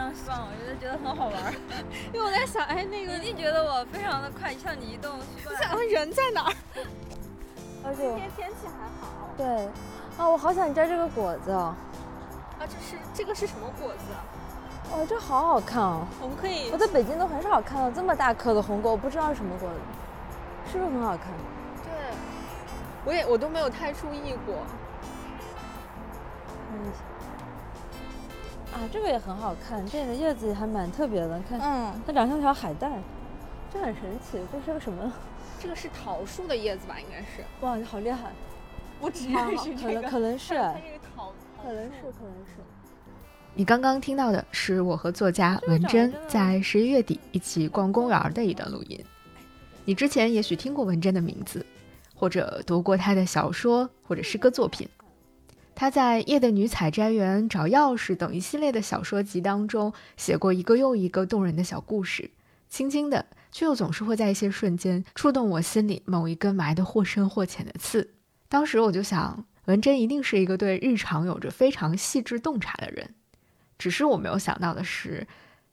常希望，我觉得觉得很好玩儿。因为我在想，哎，那个你一定觉得我非常的快，向你移动，习惯想人在哪儿？而且今天天气还好。对，啊，我好想摘这个果子哦，啊，这是这个是什么果子啊？哇，这好好看哦！我们可以我在北京都很少看到这么大颗的红果，我不知道是什么果子，是不是很好看？对，我也我都没有太注意过。看一下。啊，这个也很好看，这个叶子还蛮特别的，看，嗯，它长像条海带，这很神奇，这是个什么？这个是桃树的叶子吧？应该是。哇，你好厉害！我只好认识这个。可能可能 是，它这个桃，可能是，可能是。你刚刚听到的是我和作家文珍在十一月底一起逛公园的一段录音。你之前也许听过文珍的名字，或者读过她的小说或者诗歌作品。他在《夜的女采摘园》《找钥匙》等一系列的小说集当中写过一个又一个动人的小故事，轻轻的，却又总是会在一些瞬间触动我心里某一根埋得或深或浅的刺。当时我就想，文珍一定是一个对日常有着非常细致洞察的人。只是我没有想到的是，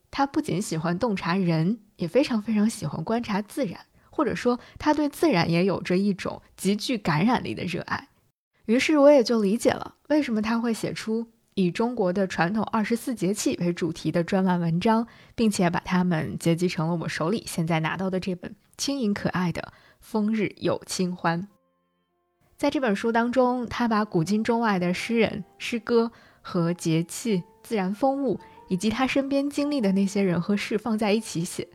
他不仅喜欢洞察人，也非常非常喜欢观察自然，或者说他对自然也有着一种极具感染力的热爱。于是我也就理解了为什么他会写出以中国的传统二十四节气为主题的专栏文章，并且把它们结集成了我手里现在拿到的这本轻盈可爱的《风日有清欢》。在这本书当中，他把古今中外的诗人、诗歌和节气。自然风物以及他身边经历的那些人和事放在一起写，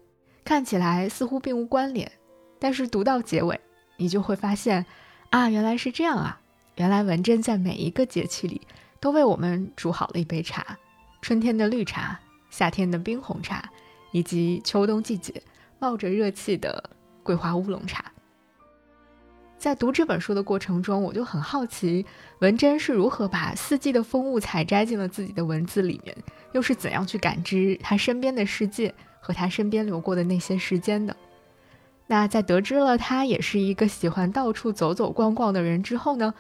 看起来似乎并无关联，但是读到结尾，你就会发现，啊，原来是这样啊！原来文珍在每一个节气里都为我们煮好了一杯茶，春天的绿茶，夏天的冰红茶，以及秋冬季节冒着热气的桂花乌龙茶。在读这本书的过程中，我就很好奇，文珍是如何把四季的风物采摘进了自己的文字里面，又是怎样去感知他身边的世界和他身边流过的那些时间的。那在得知了他也是一个喜欢到处走走逛逛的人之后呢，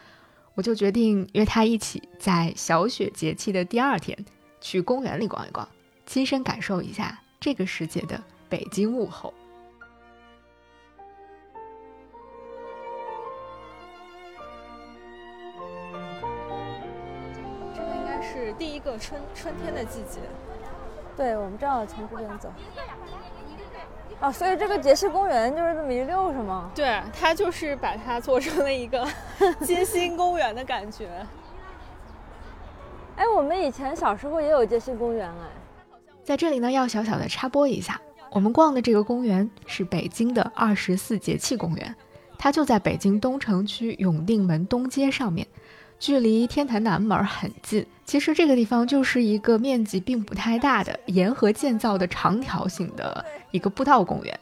我就决定约他一起在小雪节气的第二天去公园里逛一逛，亲身感受一下这个时节的北京物候。是第一个春春天的季节，对，我们正好从这边走。哦，所以这个节气公园就是这么一溜，是吗？对，它就是把它做成了一个 街心公园的感觉。哎，我们以前小时候也有街心公园哎。在这里呢，要小小的插播一下，我们逛的这个公园是北京的二十四节气公园，它就在北京东城区永定门东街上面。距离天坛南门很近，其实这个地方就是一个面积并不太大的沿河建造的长条形的一个步道公园。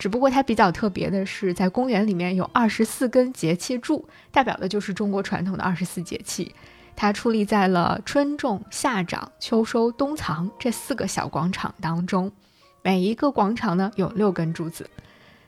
只不过它比较特别的是，在公园里面有二十四根节气柱，代表的就是中国传统的二十四节气。它矗立在了春种、夏长、秋收、冬藏这四个小广场当中，每一个广场呢有六根柱子，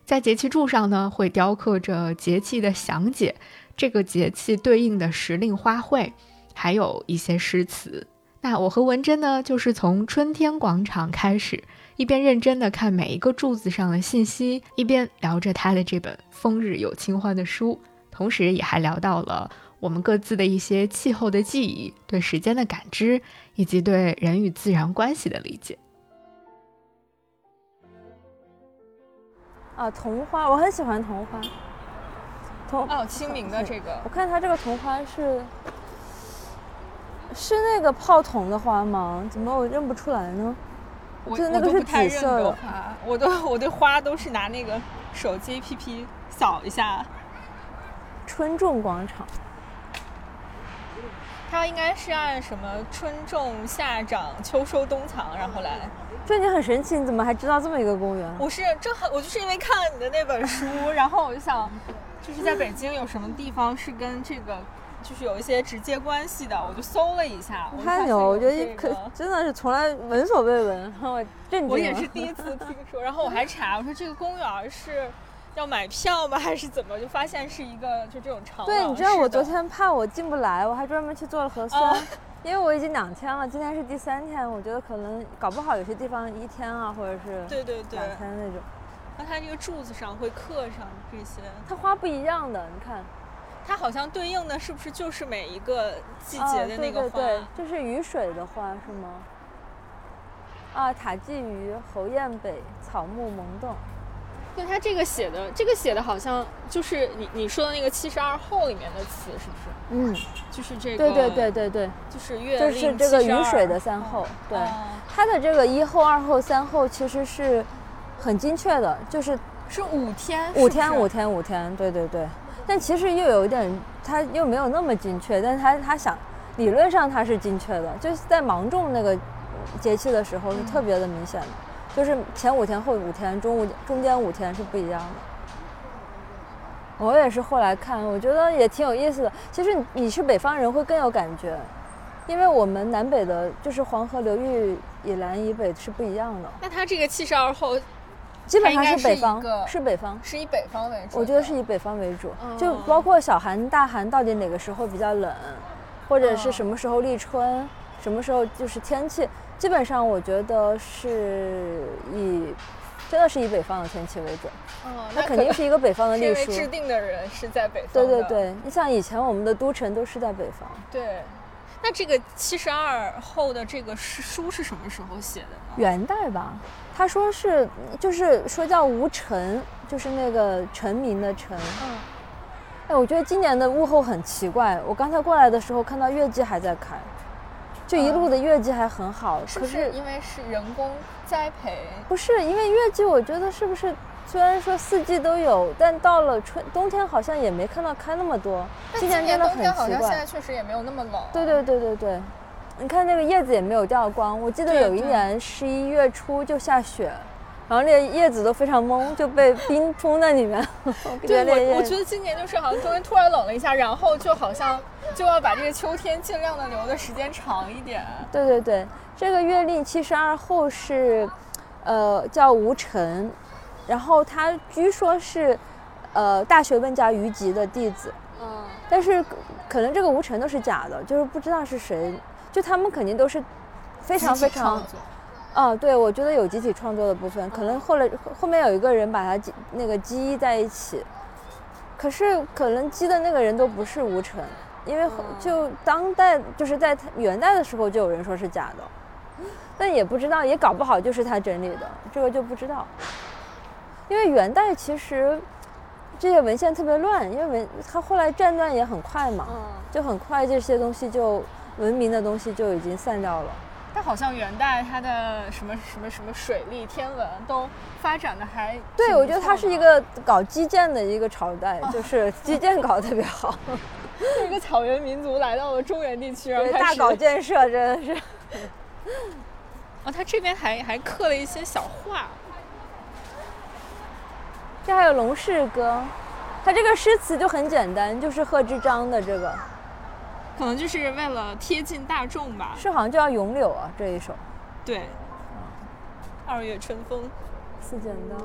在节气柱上呢会雕刻着节气的详解。这个节气对应的时令花卉，还有一些诗词。那我和文珍呢，就是从春天广场开始，一边认真的看每一个柱子上的信息，一边聊着他的这本《风日有清欢》的书，同时也还聊到了我们各自的一些气候的记忆、对时间的感知，以及对人与自然关系的理解。啊，桐花，我很喜欢桐花。哦，清明的这个，我看它这个桐花是是那个泡桐的花吗？怎么我认不出来呢？我那个是紫色的花，我都我对花都是拿那个手机 APP 扫一下。春种广场，它应该是按什么春种、夏长、秋收、冬藏，然后来。这你很神奇，你怎么还知道这么一个公园？我是正好，我就是因为看了你的那本书，然后我就想。就是在北京有什么地方是跟这个就是有一些直接关系的，我就搜了一下。太牛！我觉得可真的是从来闻所未闻，我震惊我也是第一 次听说，然后我还查，我说这个公园是要买票吗，还是怎么？就发现是一个就这种长。对，你知道我昨天怕我进不来，我还专门去做了核酸。因为我已经两天了，今天是第三天，我觉得可能搞不好有些地方一天啊，或者是对对对，两天那种。那它这个柱子上会刻上这些，它花不一样的，你看，它好像对应的是不是就是每一个季啊节的那个花？对对对，这是雨水的花是吗？啊，塔鲫鱼、侯雁北、草木萌动。对，它这个写的，这个写的好像就是你你说的那个七十二候里面的词，是不是？嗯，就是这个。对对对对对，就是月就是令这个雨72水的三候。对，哦它的这个一候、二候、三候其实是很精确的，就是是五天，五天、五天、五天，对对对。但其实又有一点，它又没有那么精确，但是它它想理论上它是精确的，就是在芒种那个节气的时候是特别的明显的，就是前五天后五天，中午中间五天是不一样的。我也是后来看，我觉得也挺有意思的。其实你是北方人会更有感觉，因为我们南北的，就是黄河流域以南以北是不一样的，那它这个七十二候基本上是北方是，是北方。是以北方为主。我觉得是以北方为主，就哦包括小寒、大寒到底哪个时候比较冷，或者是哦什么时候立春，什么时候就是天气，基本上我觉得是以真的是以北方的天气为准，哦，那肯定是一个北方的历因为制。定的人是在北方对。对对，你像以前我们的都城都是在北方，对。那这个七十二后的这个诗书是什么时候写的呢？元代吧。他说是，就是说叫吴晨，就是那个臣民的臣。嗯，哎，我觉得今年的物候很奇怪。我刚才过来的时候看到月季还在开，就一路的月季还很好。不是因为是人工栽培？不是因为月季，我觉得是不是虽然说四季都有，但到了春冬天好像也没看到开那么多。但今年真的冬天很奇怪好像现在。确实也没有那么冷。对对对对对，你看那个叶子也没有掉光。我记得有一年十一月初就下雪，然后那个叶子都非常懵，就被冰封在里面。对我，我觉得今年就是好像冬天突然冷了一下，然后就好像就要把这个秋天尽量的留的时间长一点。对对对，这个月令七十二候是，呃，叫吴晨，然后他据说是，呃，大学问家于吉的弟子，嗯，但是可可能这个吴晨都是假的，就是不知道是谁，就他们肯定都是非常非常创，作。啊，对，我觉得有集体创作的部分，可能后来后后面有一个人把它记那个记忆在一起，可是可能记的那个人都不是吴晨，因为后就当代就是在元代的时候就有人说是假的，但也不知道，也搞不好就是他整理的，这个就不知道。因为元代其实这些文献特别乱，因为文它后来战乱也很快嘛，嗯，就很快这些东西就文明的东西就已经散掉了。但好像元代它的什么什么什么水利、天文都发展的还对，我觉得它是一个搞基建的一个朝代，就是 基建搞得特别好，一个草原民族来到了中原地区，然后大搞建设真的是。哦，它这边还还刻了一些小画。这还有《龙氏歌》，它这个诗词就很简单，就是贺知章的这个，可能就是为了贴近大众吧。是好像就叫咏柳啊这一首对，二月春风。似剪刀。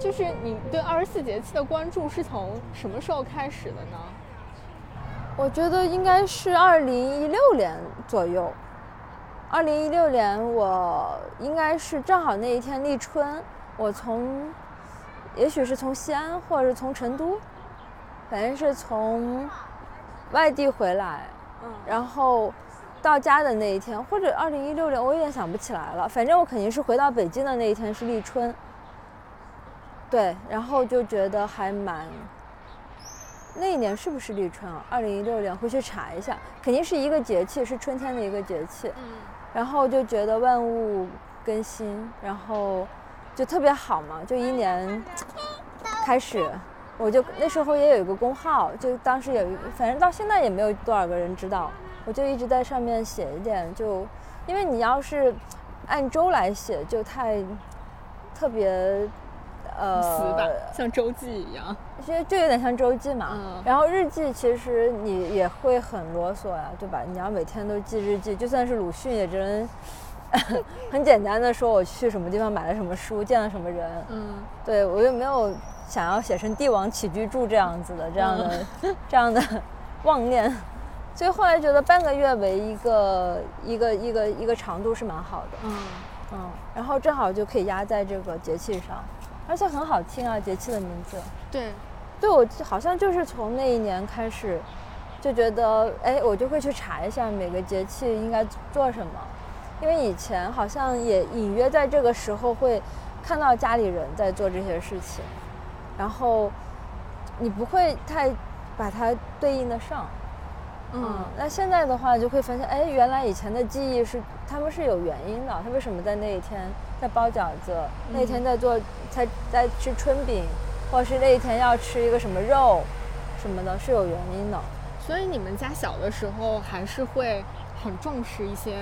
就是你对二十四节气的关注是从什么时候开始的呢？我觉得应该是二零一六年左右。二零一六年，我应该是正好那一天立春，我从，也许是从西安，或者是从成都，反正是从外地回来，嗯，然后到家的那一天，或者二零一六年，我有点想不起来了。反正我肯定是回到北京的那一天是立春。对，然后就觉得还蛮。那一年是不是立春啊？二零一六年回去查一下，肯定是一个节气，是春天的一个节气。嗯，然后就觉得万物更新，然后就特别好嘛，就一年开始，我就那时候也有一个公号，就当时有一，反正到现在也没有多少个人知道，我就一直在上面写一点，就因为你要是按周来写，就太特别呃词吧，像周记一样。其实就有点像周记嘛。嗯然后日记其实你也会很啰嗦呀，对吧？你要每天都记日记，就算是鲁迅也只能 很简单的说我去什么地方买了什么书，见了什么人。嗯对我又没有想要写成《帝王起居注》这样子的这样的、这样的妄念，所以后来觉得半个月为一个一个一个一个长度是蛮好的。嗯嗯，然后正好就可以压在这个节气上，而且很好听啊，节气的名字。对，对我好像就是从那一年开始，就觉得哎，我就会去查一下每个节气应该做什么，因为以前好像也隐约在这个时候会看到家里人在做这些事情，然后你不会太把它对应的上。嗯，那现在的话就会发现，哎，原来以前的记忆是他们是有原因的，他为什么在那一天在包饺子，那一天在做在在吃春饼，或者是那一天要吃一个什么肉，什么的，是有原因的。所以你们家小的时候还是会很重视一些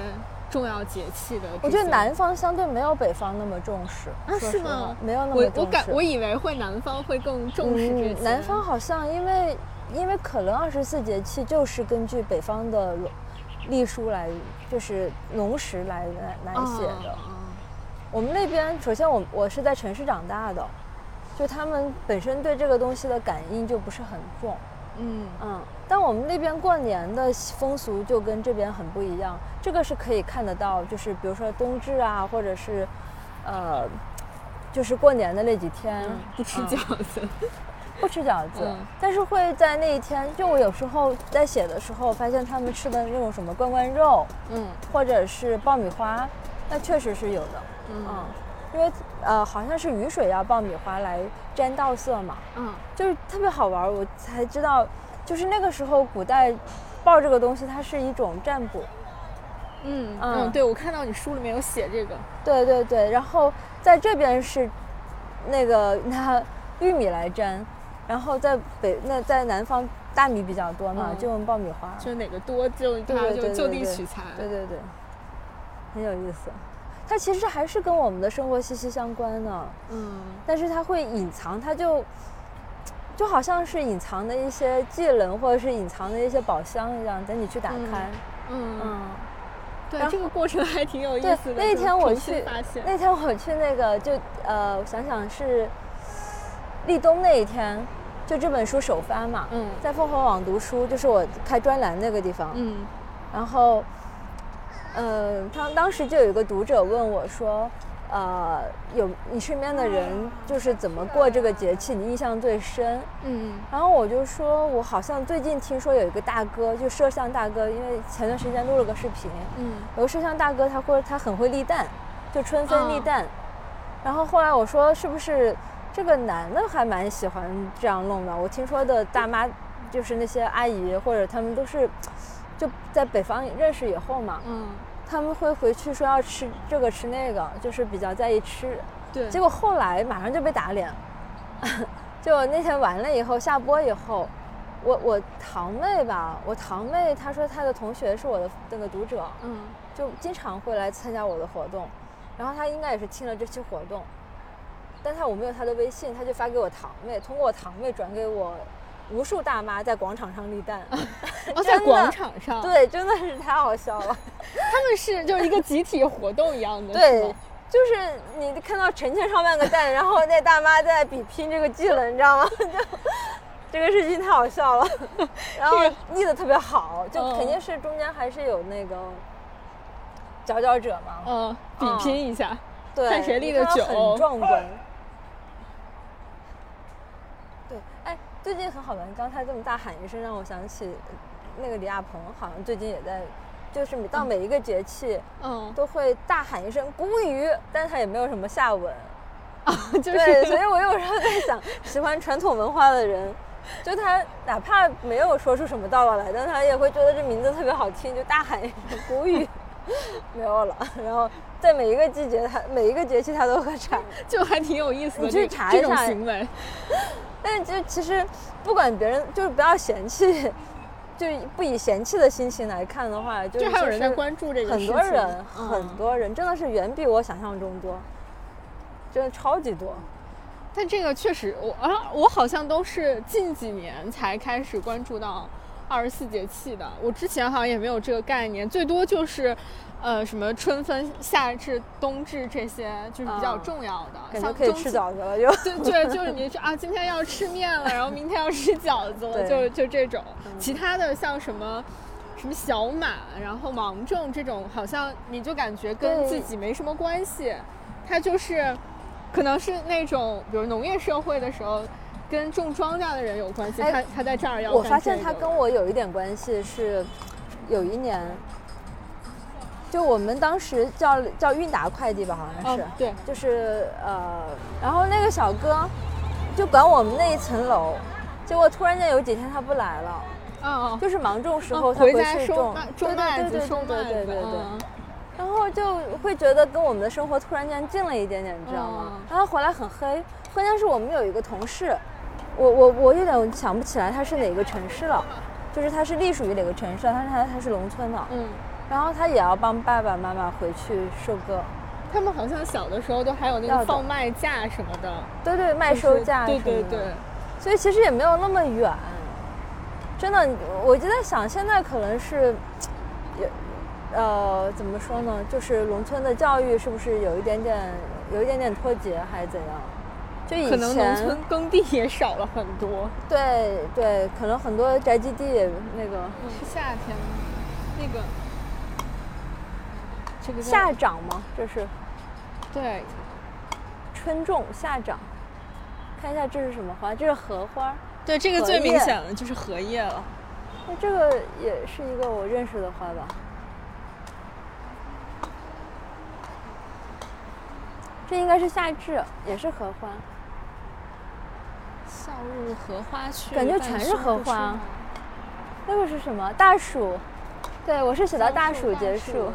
重要节气的。我觉得南方相对没有北方那么重视，是吗？没有那么我重视。我感我以为会南方会更重视这些。嗯。南方好像因为因为可能二十四节气就是根据北方的历书来，就是农时来来来写的。嗯我们那边首先我我是在城市长大的，就他们本身对这个东西的感应就不是很重。嗯嗯，但我们那边过年的风俗就跟这边很不一样，这个是可以看得到，就是比如说冬至啊，或者是，呃，就是过年的那几天、嗯，不吃嗯饺子。不吃饺子，嗯。但是会在那一天，就我有时候在写的时候，发现他们吃的那种什么罐罐肉，嗯。或者是爆米花，那确实是有的，嗯。嗯，因为呃好像是雨水要爆米花来沾稻色嘛，嗯。就是特别好玩儿，我才知道，就是那个时候古代爆这个东西，它是一种占卜。嗯嗯嗯，对，我看到你书里面有写这个。对对对，然后在这边是那个拿玉米来沾，然后在北那在南方大米比较多嘛，嗯就用爆米花。就是哪个多就对对对它就就地取材。对对对，很有意思。它其实还是跟我们的生活息息相关的，嗯但是它会隐藏，它就就好像是隐藏的一些技能，或者是隐藏的一些宝箱一样，等你去打开。嗯，嗯对这个过程还挺有意思的。，那天我去，那天我去那个就呃，我想想是立冬那一天，就这本书首发嘛，嗯在凤凰网读书，就是我开专栏那个地方，嗯然后，呃，他当时就有一个读者问我说，呃，有你身边的人就是怎么过这个节气，你印象最深？嗯然后我就说，我好像最近听说有一个大哥，就摄像大哥，因为前段时间录了个视频，嗯有个摄像大哥，他会他很会立蛋，就春分立哦蛋。然后后来我说，是不是这个男的还蛮喜欢这样弄的？我听说的大妈，就是那些阿姨或者他们都是，就在北方认识以后嘛，嗯，他们会回去说要吃这个吃那个，就是比较在意吃。对，结果后来马上就被打脸，就那天完了以后下播以后，我我堂妹吧，我堂妹她说她的同学是我的那个读者，嗯就经常会来参加我的活动，然后她应该也是听了这期活动，但他我没有他的微信，他就发给我堂妹，通过我堂妹转给我无数大妈在广场上立蛋，哦，在广场上，，对，真的是太好笑了。他们是就是一个集体活动一样的，对，就是你看到成千上万个蛋，然后那大妈在比拼这个技能，你知道吗？就这个事情太好笑了，然后立的特别好，就嗯肯定是中间还是有那个佼佼者嘛。嗯，比嗯拼一下，对，看谁立你看到得久很壮观。对，哎，最近很好玩，刚才这么大喊一声，让我想起那个李亚鹏，好像最近也在，就是每到每一个节气。嗯，都会大喊一声“谷雨”，但是他也没有什么下文。就对，所以我有时候在想，喜欢传统文化的人，就他哪怕没有说出什么道理来，但他也会觉得这名字特别好听，就大喊一声“谷雨”，没有了。然后在每一个季节，他每一个节气他都喝茶。就还挺有意思的，你去这这种查一下行为，但是就其实不管别人，就是不要嫌弃，就不以嫌弃的心情来看的话，就就还有人在关注这个很多人，嗯很多人真的是远比我想象中多，真的超级多。但这个确实，我啊，我好像都是近几年才开始关注到二十四节气的。我之前好像也没有这个概念，最多就是，呃，什么春分、夏至、冬至这些，就是比较啊重要的。感觉可以吃饺子了就。对对，就是你啊，今天要吃面了，然后明天要吃饺子了，就就这种。其他的像什么什么小满，然后芒种这种，好像你就感觉跟自己没什么关系，它就是可能是那种比如农业社会的时候。跟种庄稼的人有关系，哎他他在这儿要我发现他跟我有一点关系，是有一年，就我们当时叫叫韵达快递吧，好像是，哦对。就是呃，然后那个小哥就管我们那一层楼，结果突然间有几天他不来了，嗯，就是芒种时嗯候他回去种。收麦，种对麦子，对对对对对对对。嗯然后就会觉得跟我们的生活突然间近了一点点，你知道吗？嗯然后回来很黑，关键是我们有一个同事，我我我有点想不起来他是哪个城市了，就是他是隶属于哪个城市，他是他他是农村的，嗯，然后他也要帮爸爸妈妈回去收割，他们好像小的时候都还有那个放麦架什么的，对对，卖就是收价对什么的对对，所以其实也没有那么远。真的，我就在想，现在可能是，也，呃，怎么说呢？就是农村的教育是不是有一点点，有一点点脱节，还是怎样？就以前可能农村耕地也少了很多。对对，可能很多宅基地那个是夏天吗？那个，这个夏长吗，这是对，春种夏长。看一下这是什么花？这是荷花。对，这个最明显的就是荷叶了。那这个也是一个我认识的花吧？这应该是夏至，也是荷花。夏入荷花去，感觉全是荷花那个是什么？大暑。对，我是写到大暑暑大暑结束。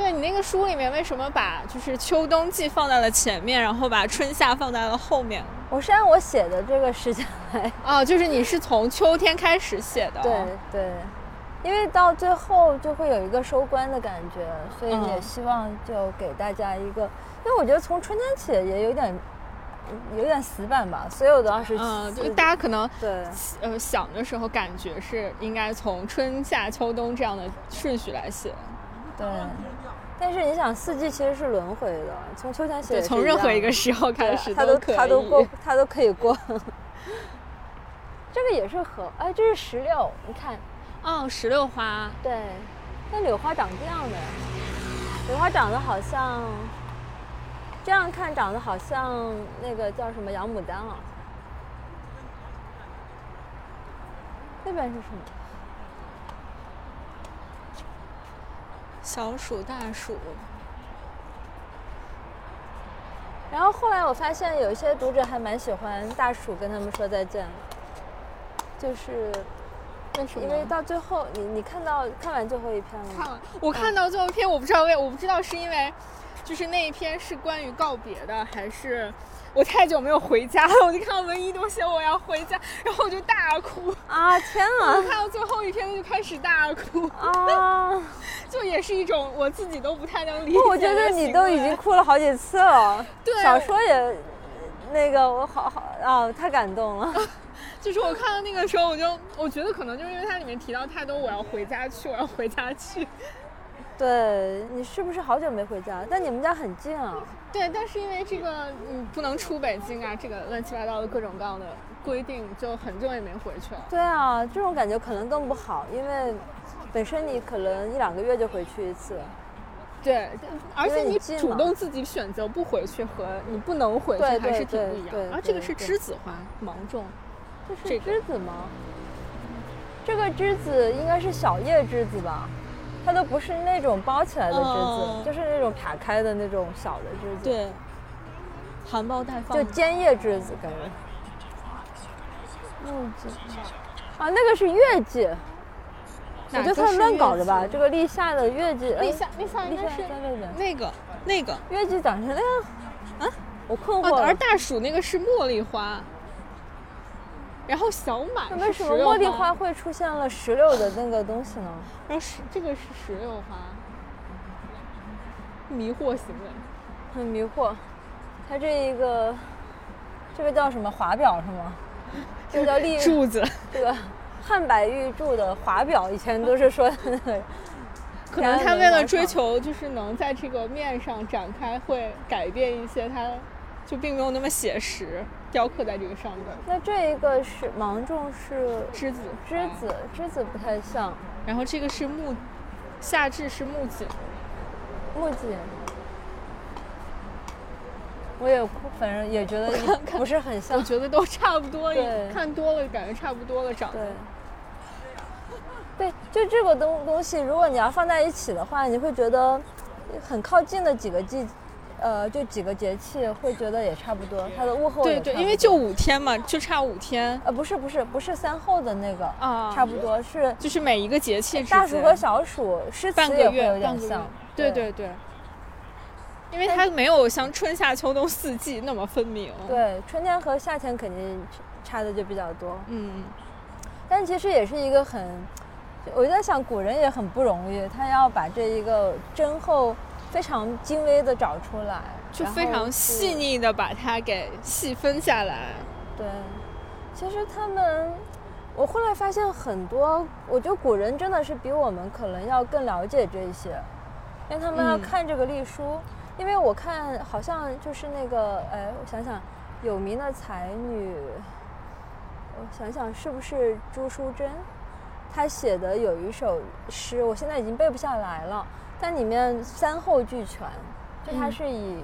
对你那个书里面为什么把就是秋冬季放在了前面，然后把春夏放在了后面？我是按我写的这个时间来。哦，就是你是从秋天开始写的。对对，因为到最后就会有一个收官的感觉，所以也嗯希望就给大家一个，因为我觉得从春天起也有点有点死板吧，所有的二十嗯，就大家可能对呃想的时候，感觉是应该从春夏秋冬这样的顺序来写。对。但是你想，四季其实是轮回的，从秋天写对，从任何一个时候开始它都可以。它都过，它都可以过。这个也是荷，哎，这是石榴，你看，哦，石榴花。对，那柳花长这样的，柳花长得好像，这样看长得好像那个叫什么洋牡丹啊。那边是什么？小鼠、大鼠，然后后来我发现有一些读者还蛮喜欢大鼠跟他们说再见，就是为什么？因为到最后，你你看到看完最后一篇了吗？看了，我看到最后一篇，我不知道为，我不知道是因为，就是那一篇是关于告别的，还是我太久没有回家了，我就看到文一都写我要回家，然后我就大哭，啊天我啊看到最后一篇就开始大哭，啊！就也是一种我自己都不太能理解不，我觉得你都已经哭了好几次了。对小说也那个我好好啊，太感动了。就是我看到那个时候，我就我觉得可能就是因为它里面提到太多我要回家去，我要回家去。对你是不是好久没回家？但你们家很近啊。对，但是因为这个你不能出北京啊，这个乱七八糟的各种各样的规定，就很久也没回去了。对啊，这种感觉可能更不好，因为本身你可能一两个月就回去一次。对，而且你主动自己选择不回去和你不能回去还是挺不一样对的。啊，这个是栀子花，芒种。这这个是栀子吗？这个栀子应该是小叶栀子吧？它都不是那种包起来的栀子，哦就是那种卡开的那种小的栀子。，对，含苞待放。就尖叶栀子感觉。木槿啊，那个是月季，我哪觉得他是乱搞的吧？这个立夏的月季，呃立夏，立夏应该是在那个那个。月季长成那样啊？我困惑哦，了。而大暑那个是茉莉花，然后小满那为什么茉莉花会出现了石榴的那个东西呢？然后石这个是石榴花，迷惑行为。很迷惑。它这一个，这个叫什么华表是吗？这个叫立柱子，这个汉白玉柱的华表，以前都是说的那个。可能他为了追求就是能在这个面上展开，会改变一些，它就并没有那么写实，雕刻在这个上面。那这一个是芒种是栀子，栀子，栀子不太像。然后这个是木，夏至是木槿，木槿。我也反正也觉得不是很像，我觉得都差不多，看多了感觉差不多了长。对。对，就这个东东西，如果你要放在一起的话，你会觉得很靠近的几个季，呃，就几个节气，会觉得也差不多。它的物候对对，因为就五天嘛，就差五天。呃，不是不是不是三后的那个啊，差不多是就是每一个节气。大暑和小暑诗词也会有点像。对对对。因为它没有像春夏秋冬四季那么分明。对，春天和夏天肯定差的就比较多。嗯。但其实也是一个很。我就在想，古人也很不容易，他要把这一个真后非常精微的找出来，就非常细腻的把它给细分下来。对，其实他们，我后来发现很多，我觉得古人真的是比我们可能要更了解这些，因为他们要看这个隶书。因为我看好像就是那个，哎，我想想，有名的才女，我想想是不是朱淑珍？她写的有一首诗，我现在已经背不下来了，但里面三后俱全。就它是以，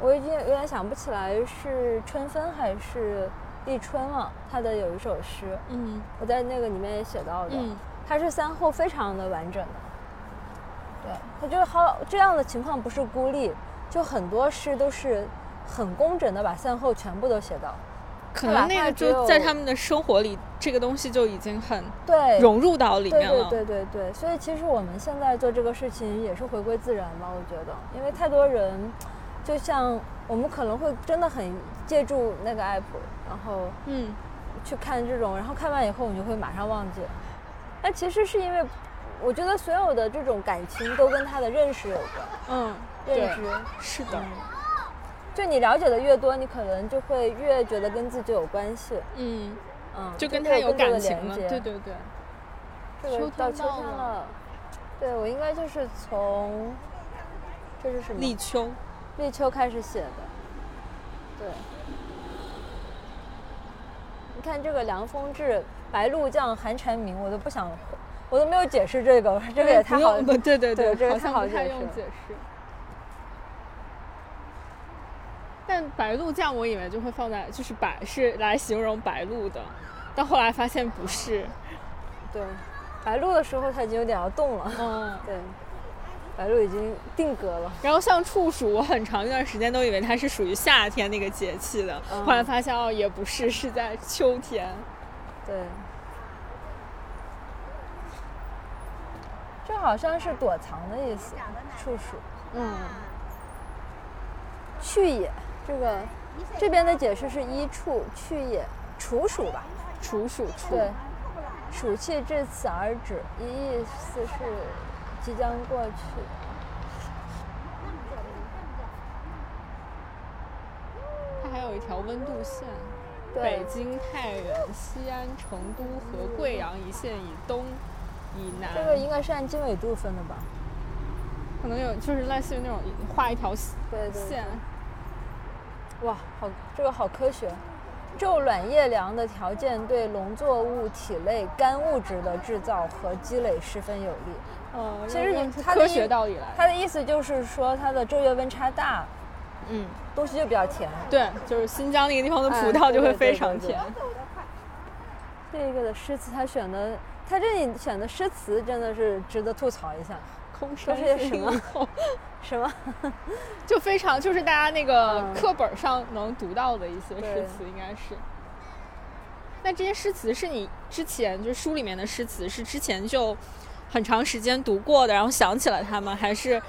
我已经有点想不起来是春分还是立春了。他的有一首诗，嗯，我在那个里面也写到的，它是三后非常的完整的。对，他就好这样的情况不是孤立，就很多诗都是很工整的把三后全部都写到。可能那个就在他们的生活里，这个东西就已经很对融入到里面了。对对对对，所以其实我们现在做这个事情也是回归自然吧，我觉得，因为太多人，就像我们可能会真的很借助那个 app，然后嗯，去看这种，然后看完以后你就会马上忘记。那其实是因为，我觉得所有的这种感情都跟他的认识有关。嗯，认知是的。就你了解的越多，你可能就会越觉得跟自己有关系。嗯嗯，就跟他有感情了。对对对。这个到秋天了。对，我应该就是从这是什么？立秋。立秋开始写的。对。你看这个凉风至，白露降，寒蝉鸣，我都不想，我都没有解释这个，这个也太好。对对对，这个太好解释。但白露降，我以为就会放在就是白是来形容白露的，但后来发现不是。对，白露的时候它已经有点要动了。嗯，对，白露已经定格了。然后像处暑，我很长一段时间都以为它是属于夏天那个节气的，后来发现哦也不是，是在秋天。对，这好像是躲藏的意思。处暑，嗯，去也。这个这边的解释是一处去也，处暑吧，处暑处。对，暑气至此而止，意思是即将过去。它还有一条温度线，北京、太原、西安、成都和贵阳一线以东、以南。这个应该是按经纬度分的吧？可能有，就是类似于那种画一条线。哇，好，这个好科学。昼暖夜凉的条件对农作物体内干物质的制造和积累十分有利。哦，其实你科学道理来。它的意思就是说，它的昼夜温差大，嗯，东西就比较甜。对，就是新疆那个地方的葡萄就会非常甜。这个的诗词他选的，他这里选的诗词真的是值得吐槽一下。都是些 什么？什么？就非常就是大家那个课本上能读到的一些诗词，应该是。那这些诗词是你之前就是书里面的诗词，是之前就很长时间读过的，然后想起了他们，还是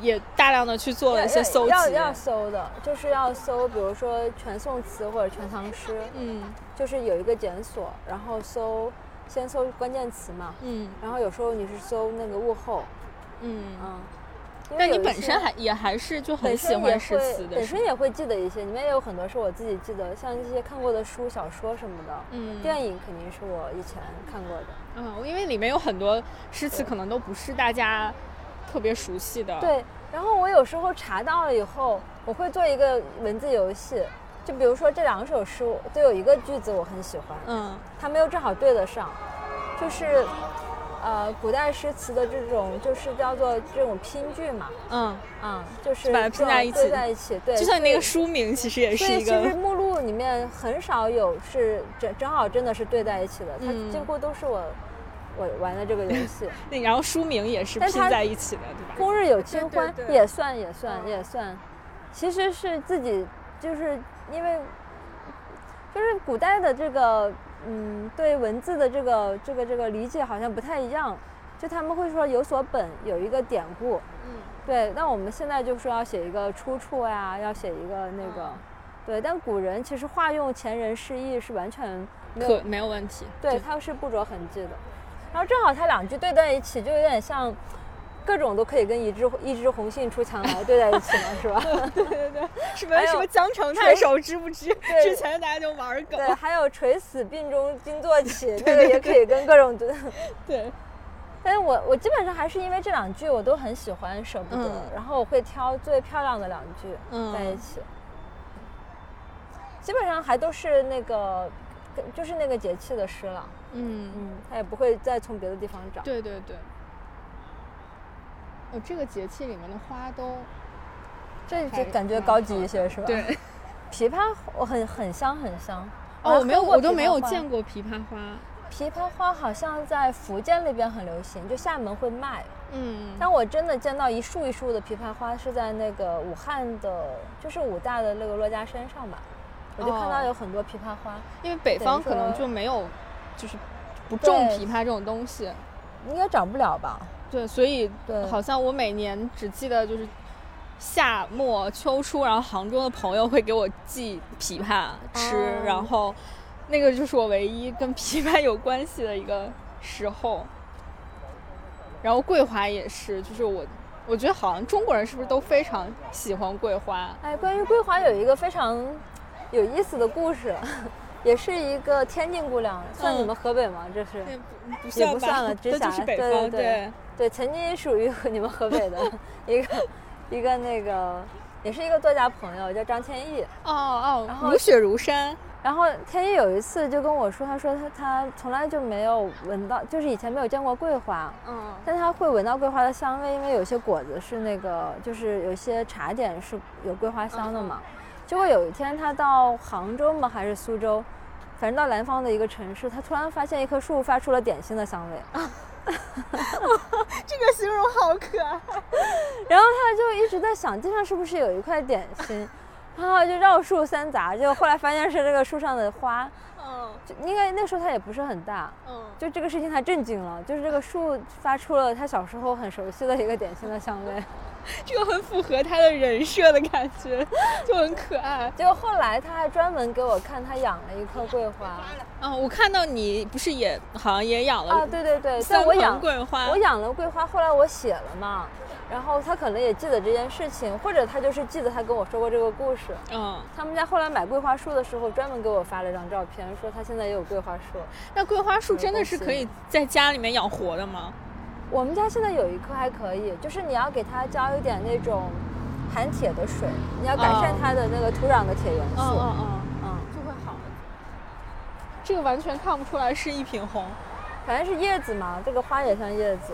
也大量的去做了一些搜集？要要搜的，就是要搜，比如说全宋词或者全唐诗，嗯，就是有一个检索，然后搜，先搜关键词嘛，嗯，然后有时候你是搜那个物候。嗯因为但你本身还也还是就很喜欢诗词的，本身也会记得一些，里面也有很多是我自己记得，像一些看过的书、小说什么的。嗯电影肯定是我以前看过的。嗯，因为里面有很多诗词可能都不是大家特别熟悉的。，对，然后我有时候查到了以后，我会做一个文字游戏，就比如说这两首诗，都有一个句子我很喜欢，嗯它没有正好对得上，就是呃古代诗词的这种就是叫做这种拼句嘛，嗯，嗯、就是把它拼在一起。对在一起，对，就像你那个书名，其实也是所以一个其实目录里面很少有是正正好真的是对在一起的，它嗯。几乎都是我我玩的这个游戏。那然后书名也是拼在一起的，对吧？冬日有清欢对对。也算也算嗯。也算，其实是自己就是因为就是古代的这个嗯对文字的这个这个这个理解好像不太一样，就他们会说有所本有一个典故，嗯对，那我们现在就说要写一个出处呀，要写一个那个，嗯对，但古人其实化用前人释义是完全没有可没有问题。对，他是不着痕迹的。然后正好他两句对在一起，就有点像各种都可以跟一枝一枝红杏出墙来对在一起了，是吧？什么还有什么江城太守知不知？对之前大家就玩梗。对，还有垂死病中惊坐起，这个也可以跟各种对。对，但是我我基本上还是因为这两句我都很喜欢，舍不得，嗯然后我会挑最漂亮的两句嗯在一起。基本上还都是那个，就是那个节气的诗了。嗯，嗯，他也不会再从别的地方找。对对对。哦，这个节气里面的花都这还就感觉高级一些是吧？对。枇杷我很很香很香。哦，我没有，我都没有见过枇杷花。枇杷花好像在福建那边很流行，就厦门会卖。嗯，但我真的见到一束一束的枇杷花是在那个武汉的，就是武大的那个珞珈山上吧，我就看到哦有很多枇杷花，因为北方可能就没有，就是不种对枇杷这种东西。应该长不了吧？对，所以对好像我每年只记得就是夏末秋初，然后杭州的朋友会给我寄枇杷吃，哦然后那个就是我唯一跟枇杷 有关系的一个时候。然后桂花也是，就是我我觉得好像中国人是不是都非常喜欢桂花？哎，关于桂花有一个非常有意思的故事，也是一个天津姑娘，算你嗯们河北吗？这是？也，不算了，直辖对方，对对对，曾经属于你们河北的 一个一个那个，也是一个作家朋友，叫张天翼。哦哦，然后如雪如山。然后天一有一次就跟我说，他说他他从来就没有闻到，就是以前没有见过桂花，嗯但他会闻到桂花的香味，因为有些果子是那个，就是有些茶点是有桂花香的嘛。结果有一天他到杭州嘛，还是苏州，反正到南方的一个城市，他突然发现一棵树发出了点心的香味，这个形容好可爱。然后他就一直在想地上是不是有一块点心，然后就绕树三匝，结果后来发现是这个树上的花，嗯就应该那时候它也不是很大，嗯，就这个事情他震惊了，就是这个树发出了他小时候很熟悉的一个点心的香味。这个很符合他的人设的感觉，就很可爱。结果后来他还专门给我看他养了一棵桂花啊，我看到你不是也好像也养了啊，对对对，对我养桂花，我养了桂花，后来我写了嘛，然后他可能也记得这件事情，或者他就是记得他跟我说过这个故事。嗯，他们家后来买桂花树的时候，专门给我发了张照片，说他现在也有桂花树。那桂花树真的是可以在家里面养活的吗？我们家现在有一棵还可以，就是你要给它浇一点那种含铁的水，你要改善哦它的那个土壤的铁元素。嗯嗯就会好。这个完全看不出来是一品红，反正是叶子嘛，这个花也像叶子。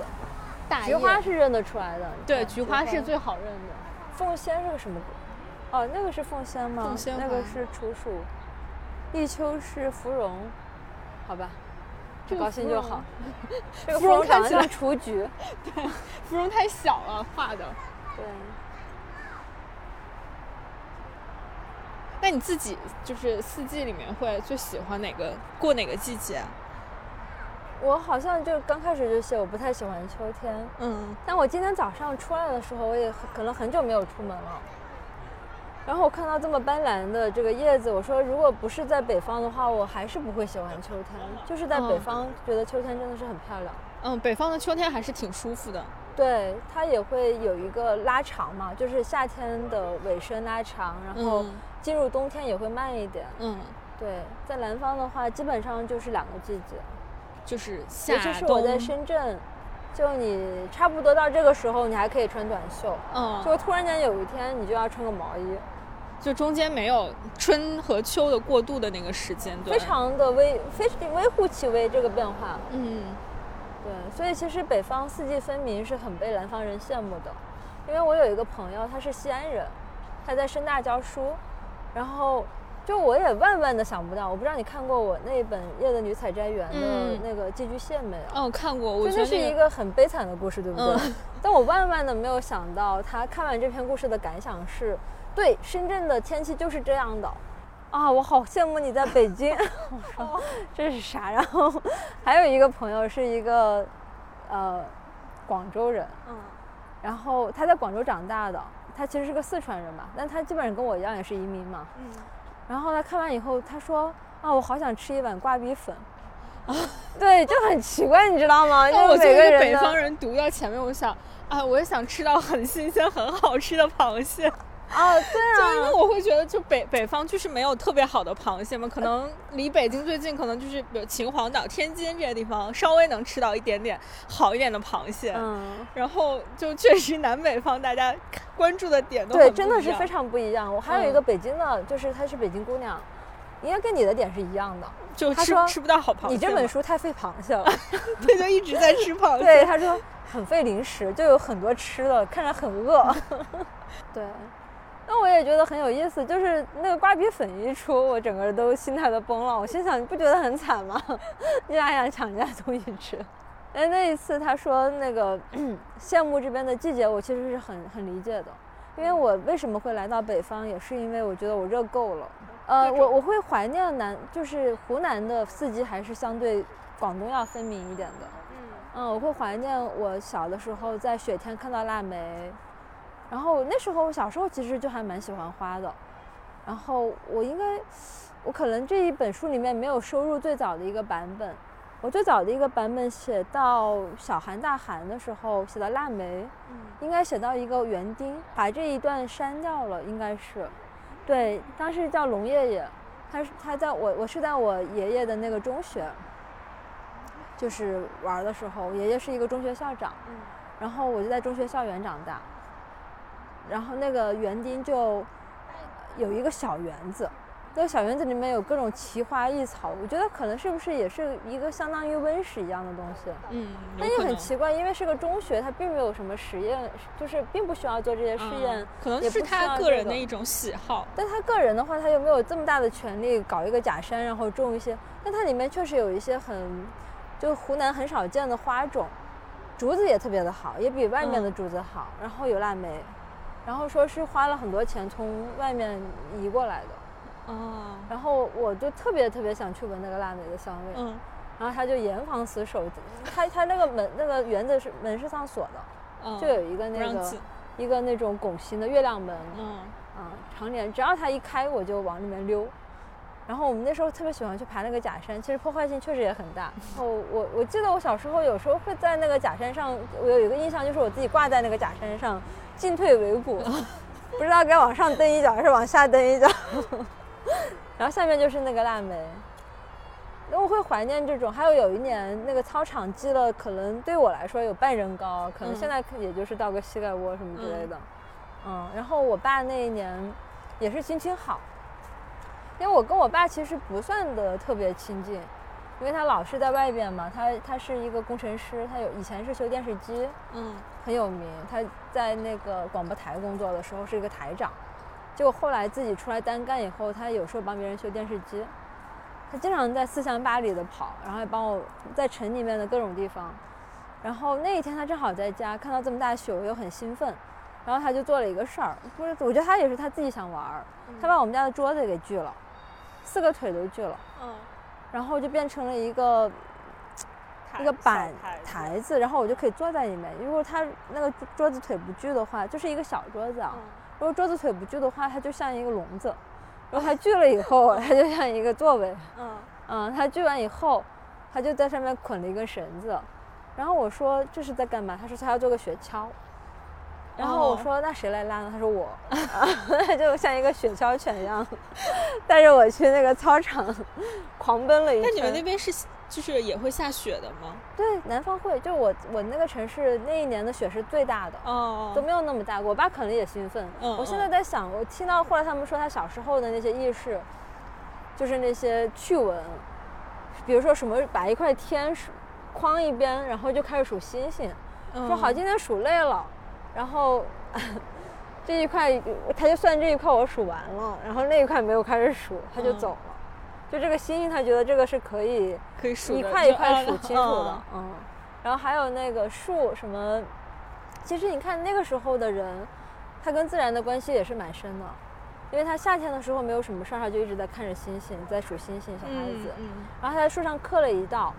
大菊花是认得出来的。对，菊花是最好认的。凤仙是个什么果？哦，那个是凤仙吗？凤仙那个是楚属。立秋是芙蓉，好吧，这个高兴就好。这个芙芙蓉看起来像雏菊。对芙蓉太小了，画的。对，那你自己就是四季里面会最喜欢哪个？过哪个季节啊？我好像就刚开始就写，我不太喜欢秋天。嗯，但我今天早上出来的时候，我也可能很久没有出门了。然后我看到这么斑斓的这个叶子，我说如果不是在北方的话，我还是不会喜欢秋天。就是在北嗯方，觉得秋天真的是很漂亮。嗯，北方的秋天还是挺舒服的。对，它也会有一个拉长嘛，就是夏天的尾声拉长，然后嗯进入冬天也会慢一点。嗯，对，在南方的话，基本上就是两个季节，就是夏尤其是我在深圳，就你差不多到这个时候，你还可以穿短袖，嗯，就突然间有一天你就要穿个毛衣，就中间没有春和秋的过渡的那个时间段，非常的微非微乎其微这个变化。嗯。对，所以其实北方四季分明是很被南方人羡慕的，因为我有一个朋友，他是西安人，他在深大教书，然后就我也万万的想不到，我不知道你看过我那本《夜的女采摘员》的嗯那个寄居蟹没有？哦，看过，我觉得那个个很悲惨的故事，对不对？嗯 但我万万的没有想到，他看完这篇故事的感想是：对，深圳的天气就是这样的。啊，我好羡慕你在北京。我说这是啥？然后还有一个朋友是一个呃广州人，嗯然后他在广州长大的，他其实是个四川人吧，但他基本上跟我一样也是移民嘛。嗯，然后他看完以后，他说啊，我好想吃一碗挂壁粉。啊对，就很奇怪，你知道吗？那我就是作为一个北每个人的方人读到前面，我想，啊，我也想吃到很新鲜、很好吃的螃蟹。啊，对就因为啊，我会觉得，就北北方就是没有特别好的螃蟹嘛，可能离北京最近，可能就是比如秦皇岛、天津这些地方稍微能吃到一点点好一点的螃蟹。嗯，然后就确实南北方大家关注的点都对，真的是非常不一样。我还有一嗯个北京的，就是她是北京姑娘，应该跟你的点是一样的。就吃吃不到好螃蟹。你这本书太费螃蟹了，对，就一直在吃螃蟹。对，他说很费零食，就有很多吃的，看着很饿。对，那我也觉得很有意思，就是那个瓜皮粉一出，我整个人都心态都崩了。我心想，你不觉得很惨吗？你俩想抢人家东西吃。哎，那一次他说那个 羡慕这边的季节，我其实是很很理解的，因为我为什么会来到北方，也是因为我觉得我热够了。呃，我我会怀念南，就是湖南的四季还是相对广东要分明一点的。嗯，我会怀念我小的时候在雪天看到腊梅，然后那时候我小时候其实就还蛮喜欢花的，然后我应该，我可能这一本书里面没有收入最早的一个版本，我最早的一个版本写到小寒大寒的时候写到腊梅，应该写到一个园丁，把这一段删掉了，应该是，对，当时叫龙爷爷，他是他在我我是在我爷爷的那个中学。就是玩儿的时候，我爷爷是一个中学校长，然后我就在中学校园长大，然后那个园丁就有一个小园子，那个小园子里面有各种奇花异草，我觉得可能是不是也是一个相当于温室一样的东西，嗯，但也有可能很奇怪，因为是个中学，它并没有什么实验，就是并不需要做这些试验，嗯可能是他个人的一种喜好。但他个人的话，他又没有这么大的权利搞一个假山，然后种一些。但它里面确实有一些很，就湖南很少见的花种，竹子也特别的好，也比外面的嗯竹子好。然后有腊梅，然后说是花了很多钱从外面移过来的。哦，然后我就特别特别想去闻那个腊梅的香味。嗯然后他就严防死守，他他那个门那个园子是门是上锁的，嗯，就有一个那个。一个那种拱形的月亮门。嗯啊，常年只要他一开，我就往里面溜。然后我们那时候特别喜欢去爬那个假山，其实破坏性确实也很大。然后我我记得我小时候有时候会在那个假山上，我有一个印象就是我自己挂在那个假山上，进退维谷，不知道该往上蹬一脚还是往下蹬一脚。然后下面就是那个腊梅。那我会怀念这种，还有有一年那个操场积了，可能对我来说有半人高，可能嗯现在也就是到个膝盖窝什么之类的。嗯，然后我爸那一年也是心情好，因为我跟我爸其实不算的特别亲近，因为他老是在外边嘛，他他是一个工程师，他有以前是修电视机，嗯很有名，他在那个广播台工作的时候是一个台长，结果后来自己出来单干以后，他有时候帮别人修电视机，他经常在四乡八里的跑，然后还帮我在城里面的各种地方。然后那一天他正好在家，看到这么大雪，我又很兴奋，然后他就做了一个事儿，不是，我觉得他也是他自己想玩儿，他把我们家的桌子给锯了，四个腿都锯了，嗯，然后就变成了一个一个板台子，然后我就可以坐在里面。如果他那个桌子腿不锯的话，就是一个小桌子啊，如果桌子腿不锯的话，它就像一个笼子；然后它锯了以后，它就像一个座位。嗯嗯，它锯完以后，它就在上面捆了一根绳子。然后我说这是在干嘛？他说他要做个雪橇。然后我哦说那谁来拉呢？他说我，他 就像一个雪橇犬一样，带着我去那个操场狂奔了一圈。那你们那边是就是也会下雪的吗？对南方会，就我我那个城市那一年的雪是最大的。哦都没有那么大过，我爸可能也兴奋。嗯我现在在想，我听到后来他们说他小时候的那些轶事，就是那些趣闻，比如说什么把一块天数框一边，然后就开始数星星，说好今天数累了，然后 这一块他就算这一块我数完了，然后那一块没有开始数，他就嗯走了。就这个星星，他觉得这个是可以可以数一块一块数清楚的嗯，嗯。然后还有那个树什么，其实你看那个时候的人，他跟自然的关系也是蛮深的，因为他夏天的时候没有什么事儿，他就一直在看着星星，在数星星，小孩子。嗯然后他在树上刻了一道，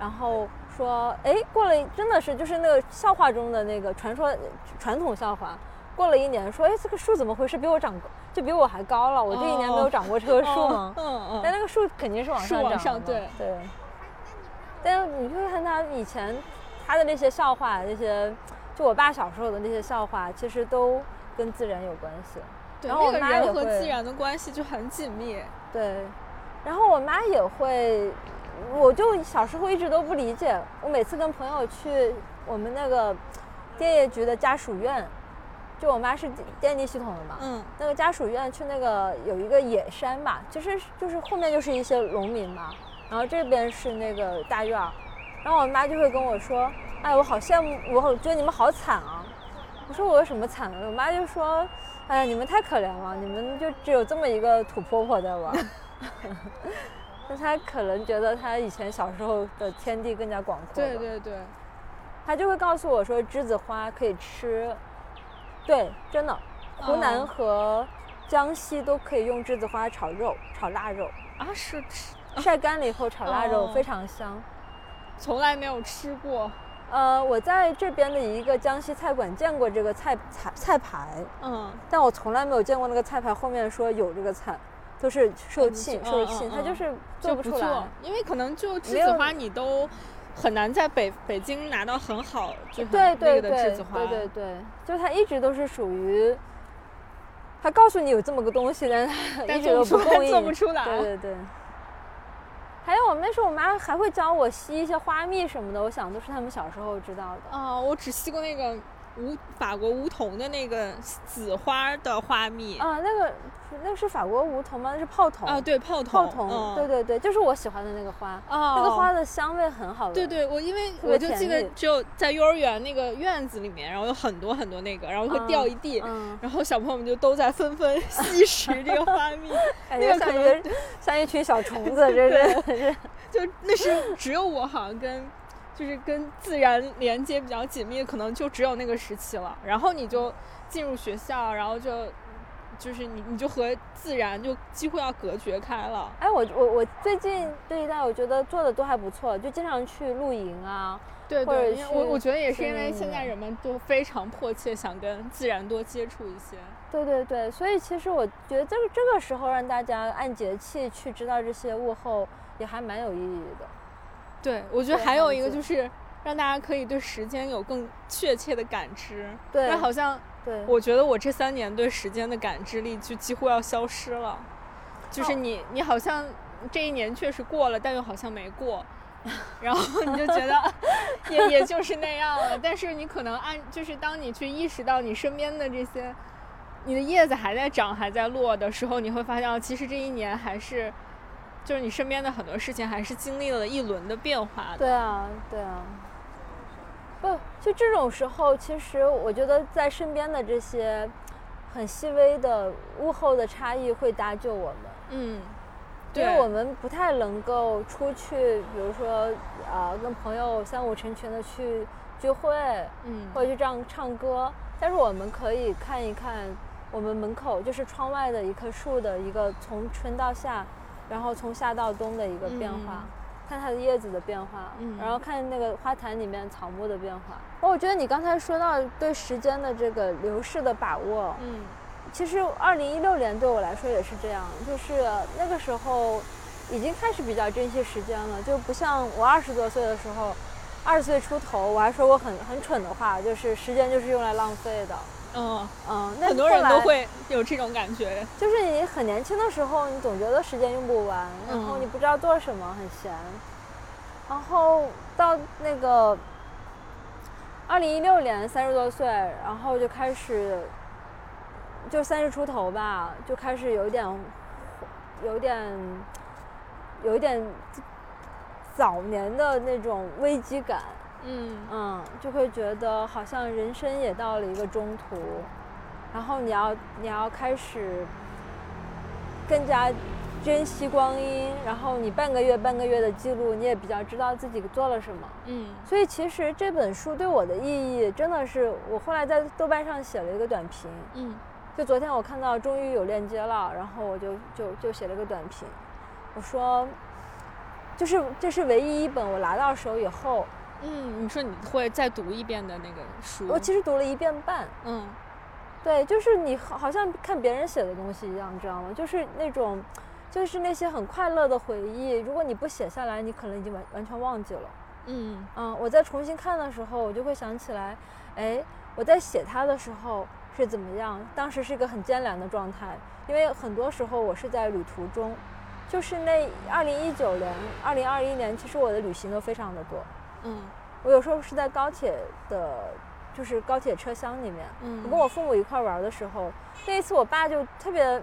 然后说，哎，过了真的是就是那个笑话中的那个传说传统笑话。过了一年，说，哎，这个树怎么回事？比我长，就比我还高了。我这一年没有哦长过这棵树吗？嗯嗯但那个树肯定是往上长对对。但是你会看他以前他的那些笑话，那些就我爸小时候的那些笑话，其实都跟自然有关系。对，然后我那个人和自然的关系就很紧密。对，然后我妈也会，我就小时候一直都不理解，我每次跟朋友去我们那个电业局的家属院，就我妈是电电力系统的嘛，嗯那个家属院去那个有一个野山吧，其实就是后面就是一些农民嘛，然后这边是那个大院儿，然后我妈就会跟我说，哎，我好羡慕，我好觉得你们好惨啊。我说我有什么惨的？我妈就说，哎呀，你们太可怜了，你们就只有这么一个土婆婆在玩。那他可能觉得他以前小时候的天地更加广阔。对。对对，他就会告诉我说，栀子花可以吃。对，真的，湖南哦和江西都可以用栀子花炒肉、炒腊肉，啊是吃，晒干了以后炒腊肉哦非常香。从来没有吃过。呃，我在这边的一个江西菜馆见过这个菜菜菜牌，嗯但我从来没有见过那个菜牌后面说有这个菜，都是受气嗯售罄，嗯嗯它就是做不出来。，因为可能就栀子花你都很难在北北京拿到很好就很对对那个的栀对子花。对对对，就它一直都是属于，他告诉你有这么个东西，但但一直都做不出来供应，做不出来对对对。还有我那时候我妈还会教我吸一些花蜜什么的，我想都是他们小时候知道的。啊、我只吸过那个梧法国梧桐的那个紫花的花蜜。啊，那个那个是法国梧桐吗？那是泡桐。啊，对，泡泡桐，桐，嗯、对对对，就是我喜欢的那个花。哦，那个花的香味很好闻。对对，我因为我就记得只有在幼儿园那个院子里面，然后有很多很多那个，然后会掉一地，嗯，然后小朋友们就都在纷纷 吸食这个花蜜，感觉像一个像一群小虫子，这是是。就那是只有我好像跟就是跟自然连接比较紧密，可能就只有那个时期了。然后你就进入学校，然后就就是你你就和自然就几乎要隔绝开了。哎，我我我最近这一代，我觉得做的都还不错，就经常去露营啊。对或者对，因为我我觉得也是因为现在人们都非常迫切想跟自然多接触一些。对对对，所以其实我觉得这个这个时候让大家按节气去知道这些物候，也还蛮有意义的。对，我觉得还有一个就是让大家可以对时间有更确切的感知。对但好像对，我觉得我这三年对时间的感知力就几乎要消失了，就是哦你你好像这一年确实过了，但又好像没过，然后你就觉得 也也就是那样了。但是你可能按就是当你去意识到你身边的这些，你的叶子还在长还在落的时候，你会发现哦，其实这一年还是。就是你身边的很多事情还是经历了一轮的变化的。对啊，对啊。不，就这种时候，其实我觉得在身边的这些很细微的物候的差异会搭救我们。嗯，因为我们不太能够出去，比如说啊、呃跟朋友三五成群的去聚会，嗯，或者去这样唱歌，但是我们可以看一看我们门口就是窗外的一棵树的一个从春到夏，然后从夏到冬的一个变化。嗯看它的叶子的变化，嗯然后看那个花坛里面草木的变化。哦我觉得你刚才说到对时间的这个流逝的把握，嗯，其实二零一六年对我来说也是这样，就是那个时候已经开始比较珍惜时间了，就不像我二十多岁的时候，二十岁出头我还说过很很蠢的话，就是时间就是用来浪费的。嗯嗯，那很多人都会有这种感觉。就是你很年轻的时候，你总觉得时间用不完，然后嗯你不知道做什么，很闲。然后到那个二零一六年三十多岁，然后就开始就三十出头吧，就开始有点有点有一点早年的那种危机感。嗯。嗯，就会觉得好像人生也到了一个中途，然后你要你要开始更加珍惜光阴，然后你半个月半个月的记录，你也比较知道自己做了什么。嗯。所以其实这本书对我的意义真的是，我后来在豆瓣上写了一个短评，嗯。就昨天我看到终于有链接了，然后我就就就写了个短评，我说，就是这是唯一一本我拿到手以后，嗯，你说你会再读一遍的那个书？我其实读了一遍半。嗯对，就是你好好像看别人写的东西一样，你知道吗？就是那种，就是那些很快乐的回忆，如果你不写下来，你可能已经完完全忘记了。嗯嗯，我在重新看的时候，我就会想起来，哎，我在写它的时候是怎么样？当时是一个很艰难的状态，因为很多时候我是在旅途中，就是那二零一九年、二零二一年，其实我的旅行都非常的多。嗯我有时候是在高铁的，就是高铁车厢里面，嗯我跟我父母一块玩的时候，那一次我爸就特别，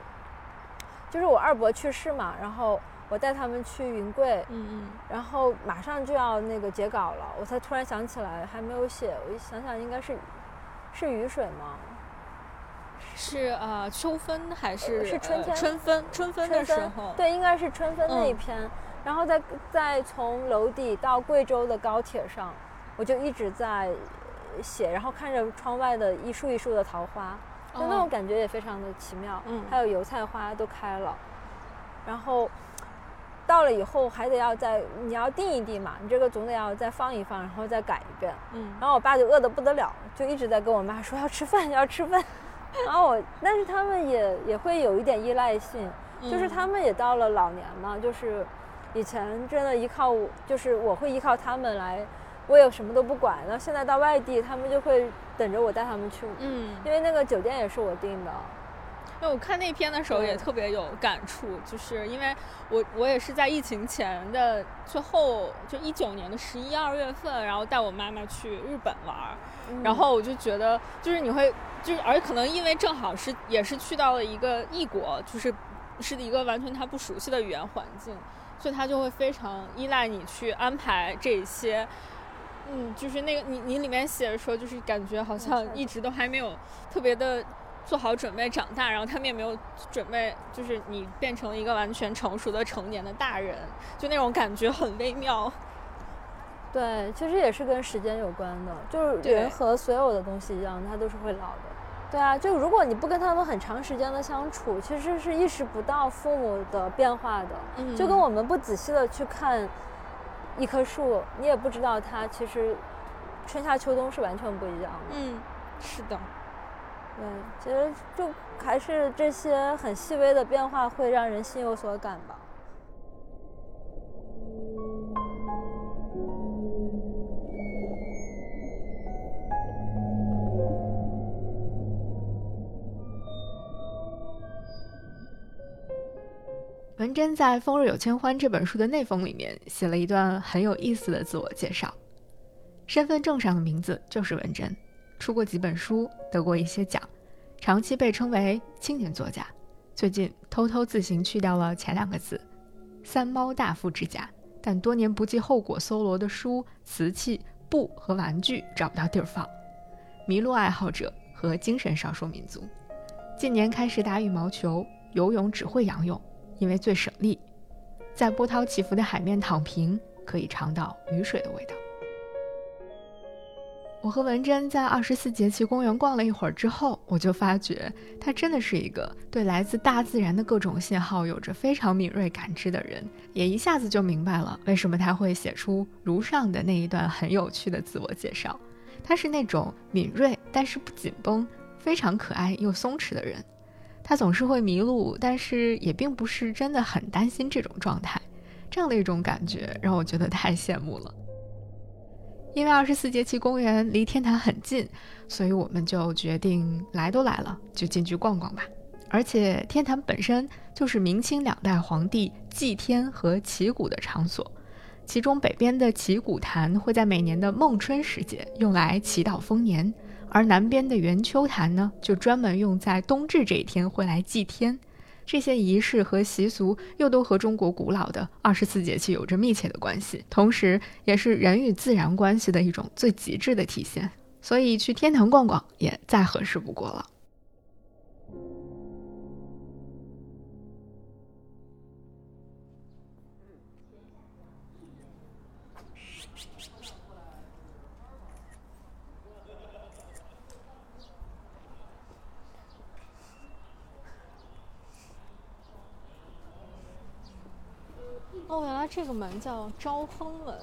就是我二伯去世嘛，然后我带他们去云贵，嗯嗯然后马上就要那个截稿了，我才突然想起来还没有写，我一想想应该是是雨水吗？是呃秋分还是呃是春天春分春分的时候。对，应该是春分那一嗯篇。然后在在从娄底到贵州的高铁上，我就一直在写，然后看着窗外的一束一束的桃花，就那种哦感觉也非常的奇妙。嗯还有油菜花都开了，然后到了以后还得要再你要定一定嘛，你这个总得要再放一放，然后再改一遍。嗯然后我爸就饿得不得了，就一直在跟我妈说要吃饭，要吃饭。然后我，但是他们也也会有一点依赖性，就是嗯他们也到了老年嘛，就是以前真的依靠，就是我会依靠他们来，我也什么都不管。然后现在到外地，他们就会等着我带他们去，嗯，因为那个酒店也是我订的。因为我看那篇的时候也特别有感触，就是因为我我也是在疫情前的最后，就一九年的十一二月份，然后带我妈妈去日本玩然后我就觉得，就是你会，就是而可能因为正好是也是去到了一个异国，就是是一个完全他不熟悉的语言环境，所以他就会非常依赖你去安排这些。嗯，就是那个你你里面写的说，就是感觉好像一直都还没有特别的做好准备长大，然后他们也没有准备，就是你变成一个完全成熟的成年的大人，就那种感觉很微妙。对，其实也是跟时间有关的，就是人和所有的东西一样，它都是会老的。对啊，就如果你不跟他们很长时间的相处，其实是意识不到父母的变化的。嗯就跟我们不仔细的去看一棵树，你也不知道它其实春夏秋冬是完全不一样的。嗯，是的。对，其实就还是这些很细微的变化会让人心有所感吧。文珍在《风日有千欢》这本书的内封里面写了一段很有意思的自我介绍，身份证上的名字就是文珍，出过几本书，得过一些奖，长期被称为青年作家。最近偷偷自行去掉了前两个字“三猫大富之家”，但多年不计后果搜罗的书、瓷器、布和玩具找不到地儿放。麋鹿爱好者和精神少数民族，近年开始打羽毛球，游泳只会仰泳。因为最省力，在波涛起伏的海面躺平，可以尝到雨水的味道。我和文珍在二十四节气公园逛了一会儿之后，我就发觉他真的是一个对来自大自然的各种信号有着非常敏锐感知的人，也一下子就明白了为什么他会写出如上的那一段很有趣的自我介绍。他是那种敏锐但是不紧绷、非常可爱又松弛的人。他总是会迷路，但是也并不是真的很担心这种状态。这样的一种感觉让我觉得太羡慕了。因为二十四节气公园离天坛很近，所以我们就决定来都来了，就进去逛逛吧。而且天坛本身就是明清两代皇帝祭天和祈谷的场所，其中北边的祈谷坛会在每年的孟春时节用来祈祷丰年，而南边的元秋坛呢，就专门用在冬至这一天会来祭天。这些仪式和习俗又都和中国古老的二十四节气有着密切的关系，同时也是人与自然关系的一种最极致的体现。所以去天堂逛逛也再合适不过了。哦，原来这个门叫招风门。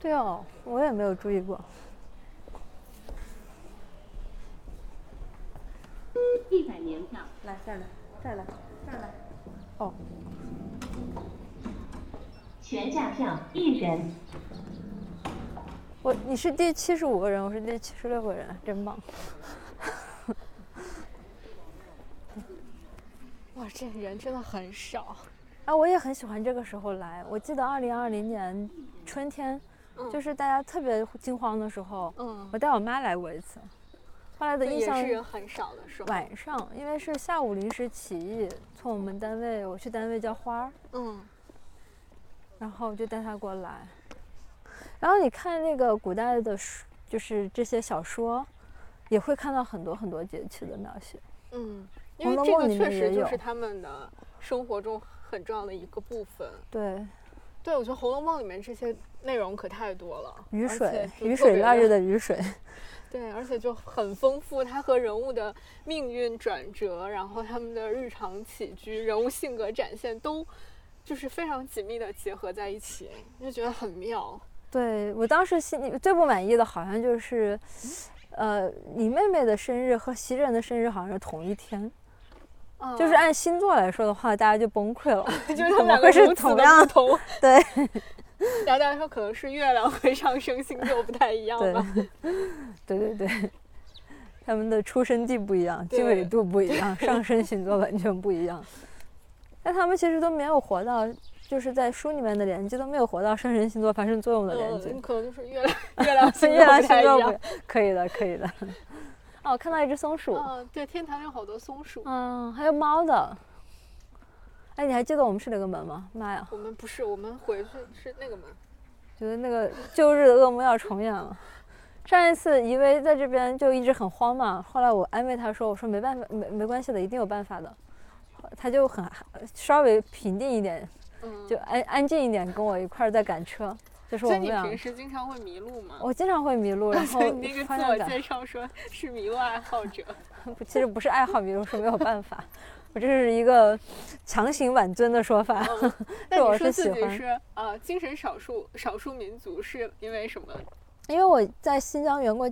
对哦，我也没有注意过。一百年票，来，这儿来，这儿来，这儿来。哦，全价票一人。我你是第七十五个人，我是第七十六个人，真棒。哇，这人真的很少。啊，我也很喜欢这个时候来。我记得二零二零年春天，就是大家特别惊慌的时候，嗯，我带我妈来过一次。后来的印象也是人很少的时候。晚上，因为是下午临时起意，从我们单位我去单位叫花儿，嗯，然后就带她过来。然后你看那个古代的书，就是这些小说，也会看到很多很多节气的描写。嗯，因为这个确实就有是他们的生活中很重要的一个部分。对，对，我觉得《红楼梦》里面这些内容可太多了，雨水雨水腊月的雨水。对，而且就很丰富，它和人物的命运转折，然后他们的日常起居、人物性格展现，都就是非常紧密的结合在一起，就觉得很妙。对我当时心里最不满意的，好像就是，呃，你妹妹的生日和袭人的生日好像是同一天，啊就是按星座来说的话，大家就崩溃了，就是他们两个如此的同样不？同，对然后大家说可能是月亮和上升星座不太一样对吧。对对对，他们的出生地不一样，经对纬度不一样，上升星座完全不一样。但他们其实都没有活到，就是在书里面的年纪都没有活到上升星座发生作用的年纪嗯，。可能就是月亮月亮星月亮座不太一样星座不。可以的，可以的。哦，我看到一只松鼠。嗯，对，天坛有好多松鼠。嗯，还有猫的。哎，你还记得我们是哪个门吗？妈呀，我们不是，我们回去是那个门。觉得那个旧日的噩梦要重演了。上一次以为在这边就一直很慌嘛，后来我安慰他说：“我说没办法，没没关系的，一定有办法的。”他就很稍微平静一点，嗯，就安安静一点，跟我一块儿在赶车。就是我所以你们，平时经常会迷路吗？我经常会迷路，然后你那个自我介绍说是迷路爱好者。不其实不是爱好迷路，是没有办法。我这是一个强行挽尊的说法。嗯，那我你说自己是呃精神少数少数民族，是因为什么？因为我在新疆圆过，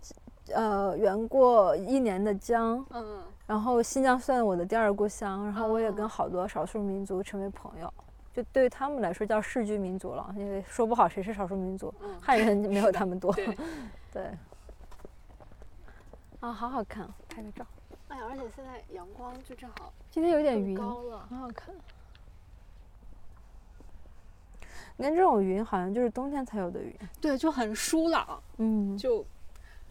呃，圆过一年的疆，嗯然后新疆算我的第二故乡，然后我也哦跟好多少数民族成为朋友，就对他们来说叫世居民族了，因为说不好谁是少数民族，嗯，汉人没有他们多。对。对。啊，好好看，拍个照。哎呀，而且现在阳光就正好今天有点云，高了。很好看。你看这种云，好像就是冬天才有的云。对，就很疏朗，嗯，就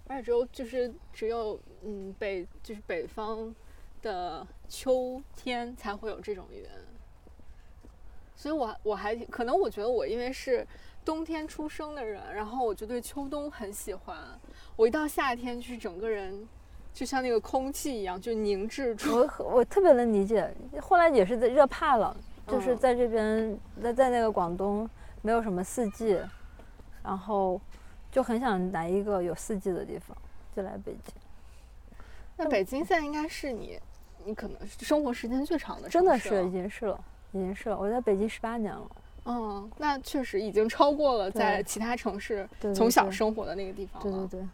而且只有就是只有嗯北就是北方的秋天才会有这种云，所以我我还挺可能我觉得我因为是冬天出生的人，然后我就对秋冬很喜欢。我一到夏天，就是整个人就像那个空气一样，就凝滞住。我我特别能理解，后来也是在热怕了，就是嗯在这边，在在那个广东没有什么四季，然后就很想来一个有四季的地方，就来北京。那北京现在应该是你你可能生活时间最长的真的是已经是了，已经是了。我在北京十八年了，嗯，那确实已经超过了在其他城市从小生活的那个地方了。对对对，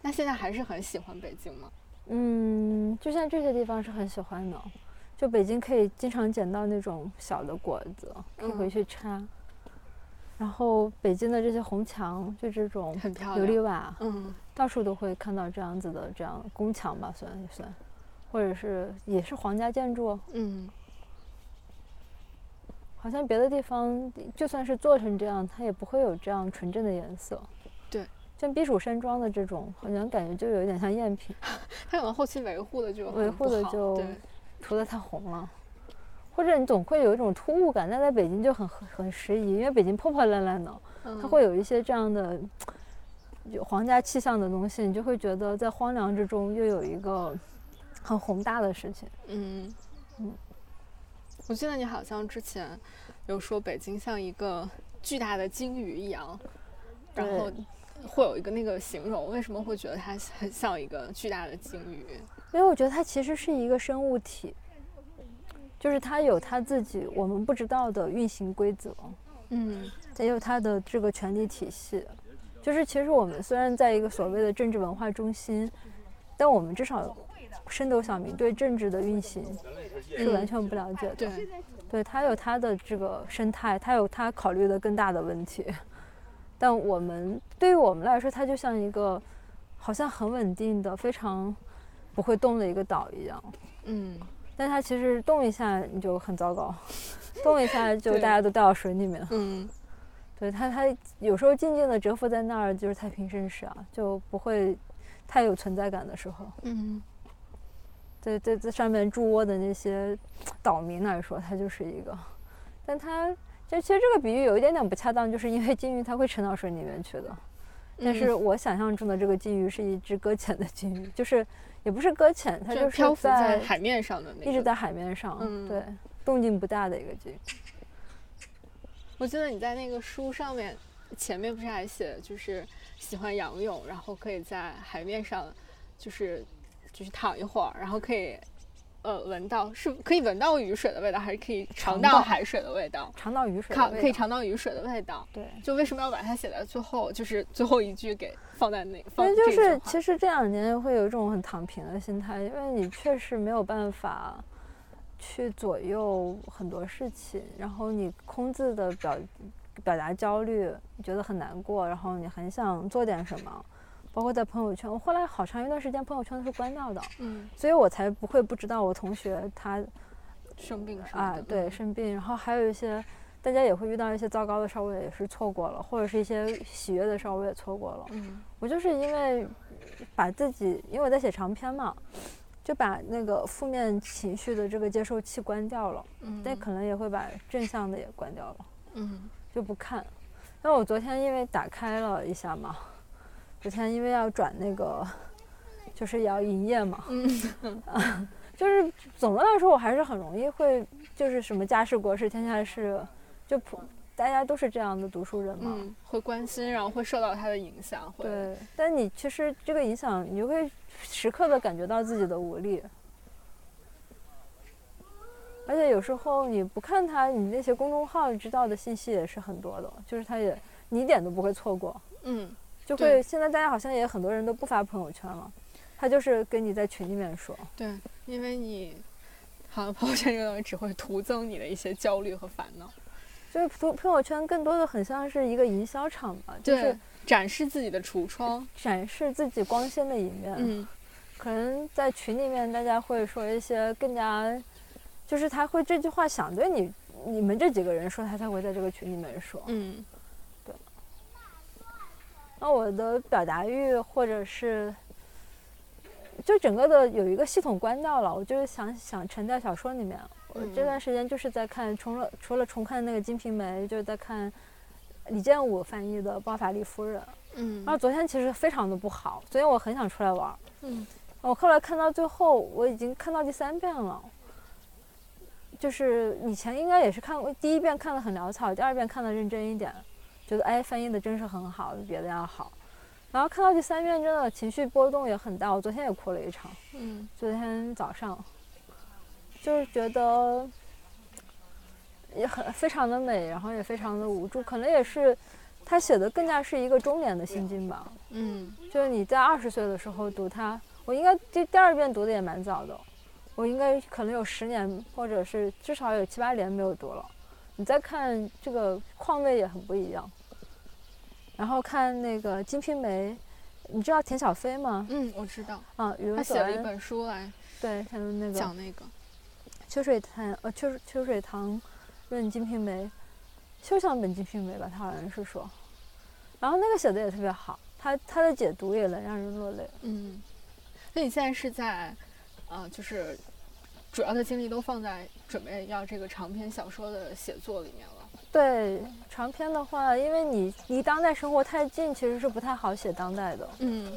那现在还是很喜欢北京吗？嗯，就像这些地方是很喜欢的，就北京可以经常捡到那种小的果子，可以回嗯去插。然后北京的这些红墙，就这种很漂琉璃。瓦，嗯到处都会看到这样子的这样宫墙吧，算也算，或者是也是皇家建筑。嗯好像别的地方就算是做成这样，它也不会有这样纯正的颜色。对，像避暑山庄的这种，好像感觉就有一点像赝品，它可能后期维护的就维护的就对，除了它红了，或者你总会有一种突兀感，但在北京就很很适宜，因为北京破破烂烂的，它嗯会有一些这样的有皇家气象的东西，你就会觉得在荒凉之中又有一个很宏大的事情。嗯嗯我记得你好像之前有说北京像一个巨大的鲸鱼一样，然后会有一个那个形容，为什么会觉得它很像一个巨大的鲸鱼？因为我觉得它其实是一个生物体，就是它有它自己我们不知道的运行规则，嗯也有它的这个权力体系。就是其实我们虽然在一个所谓的政治文化中心，但我们至少深斗小民对政治的运行是完全不了解的。对，对，它有他的这个生态，他有他考虑的更大的问题。但我们对于我们来说，它就像一个好像很稳定的、非常不会动的一个岛一样。嗯但它其实动一下你就很糟糕，动一下 就大家都掉到水里面。嗯对它，它有时候静静的蛰伏在那儿，就是太平盛世啊，就不会太有存在感的时候。嗯对对，在上面筑窝的那些岛民来说，它就是一个，但它就其实这个比喻有一点点不恰当，就是因为鲸鱼它会沉到水里面去的。但是嗯我想象中的这个鲸鱼是一只搁浅的鲸鱼，就是也不是搁浅，它就是漂浮在在海面上的那个，一直在海面上，嗯对，动静不大的一个鲸鱼。我记得你在那个书上面前面不是还写，就是喜欢仰泳，然后可以在海面上，就是就是躺一会儿，然后可以呃闻到是可以闻到雨水的味道，还是可以尝尝到到海水的味道？尝到雨水可以尝到雨水的味道。对。就为什么要把它写在最后，就是最后一句给放在那放那就是其实这两年会有一种很躺平的心态，因为你确实没有办法去左右很多事情，然后你空自的表表达焦虑，你觉得很难过，然后你很想做点什么，包括在朋友圈，我后来好长一段时间朋友圈都是关掉的，嗯所以我才不会不知道我同学他生病什么的，啊对嗯生病，然后还有一些。大家也会遇到一些糟糕的事儿，我也是错过了，或者是一些喜悦的事儿，我也错过了。嗯我就是因为把自己，因为我在写长篇嘛，就把那个负面情绪的这个接收器关掉了，嗯，但可能也会把正向的也关掉了，嗯就不看。那我昨天因为打开了一下嘛，昨天因为要转那个，就是也要营业嘛，嗯。就是总的来说我还是很容易会，就是什么家事国事天下事，就普大家都是这样的读书人嘛，嗯，会关心，然后会受到他的影响，会对，但你其实这个影响，你就会时刻的感觉到自己的无力，而且有时候你不看他，你那些公众号知道的信息也是很多的，就是他也你一点都不会错过，嗯就会现在大家好像也很多人都不发朋友圈了，他就是跟你在群里面说，对，因为你好像朋友圈这个东西只会徒增你的一些焦虑和烦恼，就是朋朋友圈更多的很像是一个营销场吧，就是，展示自己的橱窗，展示自己光鲜的一面，嗯。可能在群里面，大家会说一些更加，就是他会这句话想对你你们这几个人说，他才会在这个群里面说。嗯那我的表达欲或者是，就整个的有一个系统关掉了，我就是想想沉在小说里面。我这段时间就是在看，除了除了重看那个《金瓶梅》，就是在看李建武翻译的《包法利夫人》。嗯然后昨天其实非常的不好，昨天我很想出来玩儿。嗯我后来看到最后，我已经看到第三遍了。就是以前应该也是看过，第一遍看的很潦草，第二遍看的认真一点，觉得哎翻译的真是很好，比别的要好。然后看到第三遍，真的情绪波动也很大，我昨天也哭了一场。嗯昨天早上，就是觉得也很非常的美，然后也非常的无助，可能也是他写的更加是一个中年的心境吧。嗯就是你在二十岁的时候读它，我应该第第二遍读的也蛮早的，我应该可能有十年，或者是至少有七八年没有读了。你再看这个况味也很不一样。然后看那个《金瓶梅》，你知道田小飞吗？嗯，我知道，啊，语他写了一本书来对，他们那个讲那个。秋水潭呃秋秋水堂论《金瓶梅》，休想本《金瓶梅》吧，他好像是说。然后那个写的也特别好，他他的解读也能让人落泪。嗯，那你现在是在，呃，就是主要的精力都放在准备要这个长篇小说的写作里面了。对长篇的话，因为你离当代生活太近，其实是不太好写当代的。嗯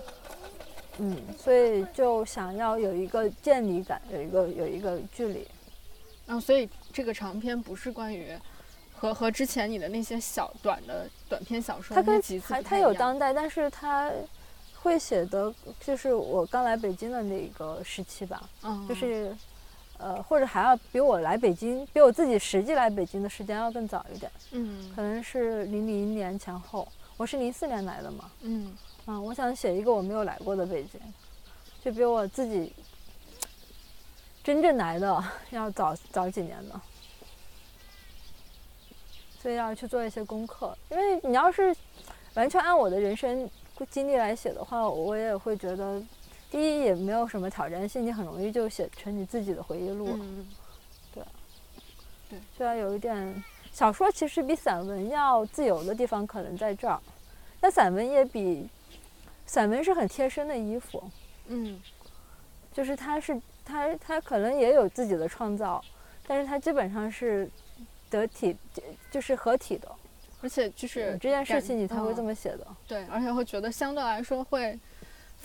嗯，所以就想要有一个见离感，有一个有一个距离。然后所以这个长篇不是关于和和之前你的那些小短的短篇小说它跟那些集子它有当代，但是它会写的，就是我刚来北京的那个时期吧，嗯就是呃，或者还要比我来北京，比我自己实际来北京的时间要更早一点，嗯可能是零零年前后。我是零四年来的嘛，嗯嗯，我想写一个我没有来过的北京，就比我自己真正来的 要早早几年的，所以要去做一些功课。因为你要是完全按我的人生经历来写的话，我也会觉得，第一也没有什么挑战性，你很容易就写成你自己的回忆录，嗯就要有一点。小说其实比散文要自由的地方可能在这儿，但散文也比散文是很贴身的衣服。嗯就是它是它它可能也有自己的创造，但是它基本上是得体，就是合体的。而且就是这件事情你才会这嗯么写的。对，而且会觉得相对来说会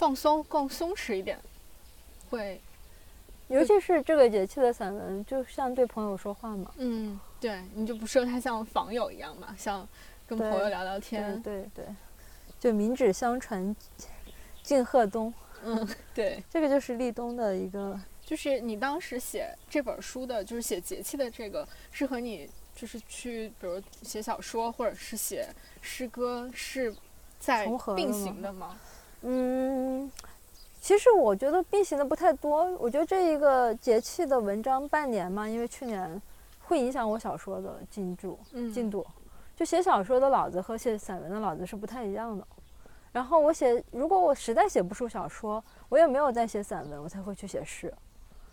放松更松弛一点，会尤其是这个节气的散文，就像对朋友说话嘛。嗯，对，你就不是太像访友一样嘛，像跟朋友聊聊对天，对对，就民脂相传，敬贺冬，嗯，对，这个就是立冬的一个。就是你当时写这本书的，就是写节气的这个，是和你就是去比如写小说或者是写诗歌是在并吗行的吗？嗯，其实我觉得并行的不太多。我觉得这一个节气的文章半年嘛，因为去年会影响我小说的进度。嗯，进度。就写小说的脑子和写散文的脑子是不太一样的。然后我写，如果我实在写不出小说，我也没有在写散文，我才会去写诗。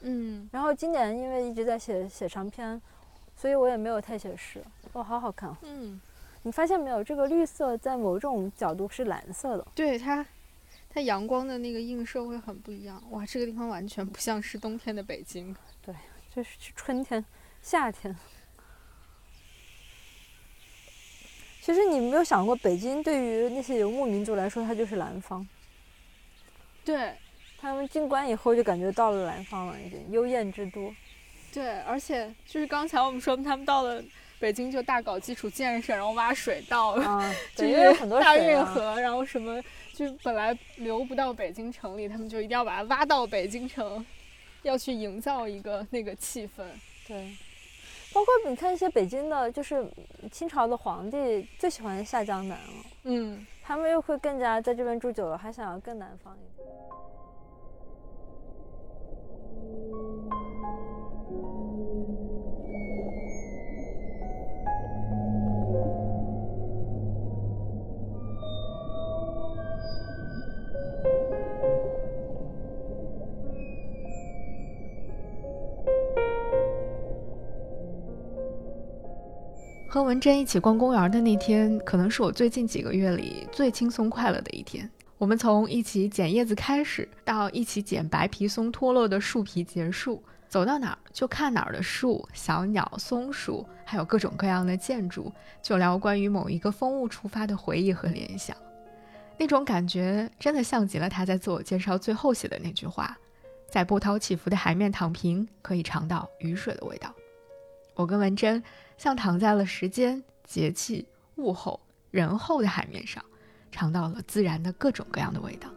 嗯然后今年因为一直在写写长篇，所以我也没有太写诗。哇，好好看！嗯，你发现没有？这个绿色在某种角度是蓝色的。对它。它阳光的那个映射会很不一样，哇，这个地方完全不像是冬天的北京。对这是春天、夏天。其实你没有想过，北京对于那些游牧民族来说，它就是南方。对他们进关以后就感觉到了南方了，已经幽燕之都。对，而且就是刚才我们说他们到了北京就大搞基础建设，然后挖水道，啊，就 对，有是很多大。运河，然后什么就本来流不到北京城里，他们就一定要把它挖到北京城，要去营造一个那个气氛。对，包括你看一些北京的，就是清朝的皇帝最喜欢下江南了，嗯，他们又会更加在这边住久了，还想要更南方一点。和文珍一起逛公园的那天，可能是我最近几个月里最轻松快乐的一天。我们从一起捡叶子开始，到一起捡白皮松脱落的树皮结束，走到哪儿就看哪儿的树、小鸟、松鼠，还有各种各样的建筑，就聊关于某一个风物出发的回忆和联想。那种感觉真的像极了他在自我介绍最后写的那句话：“在波涛起伏的海面躺平，可以尝到雨水的味道。”我跟文珍像躺在了时间、节气、物候、人后的海面上，尝到了自然的各种各样的味道。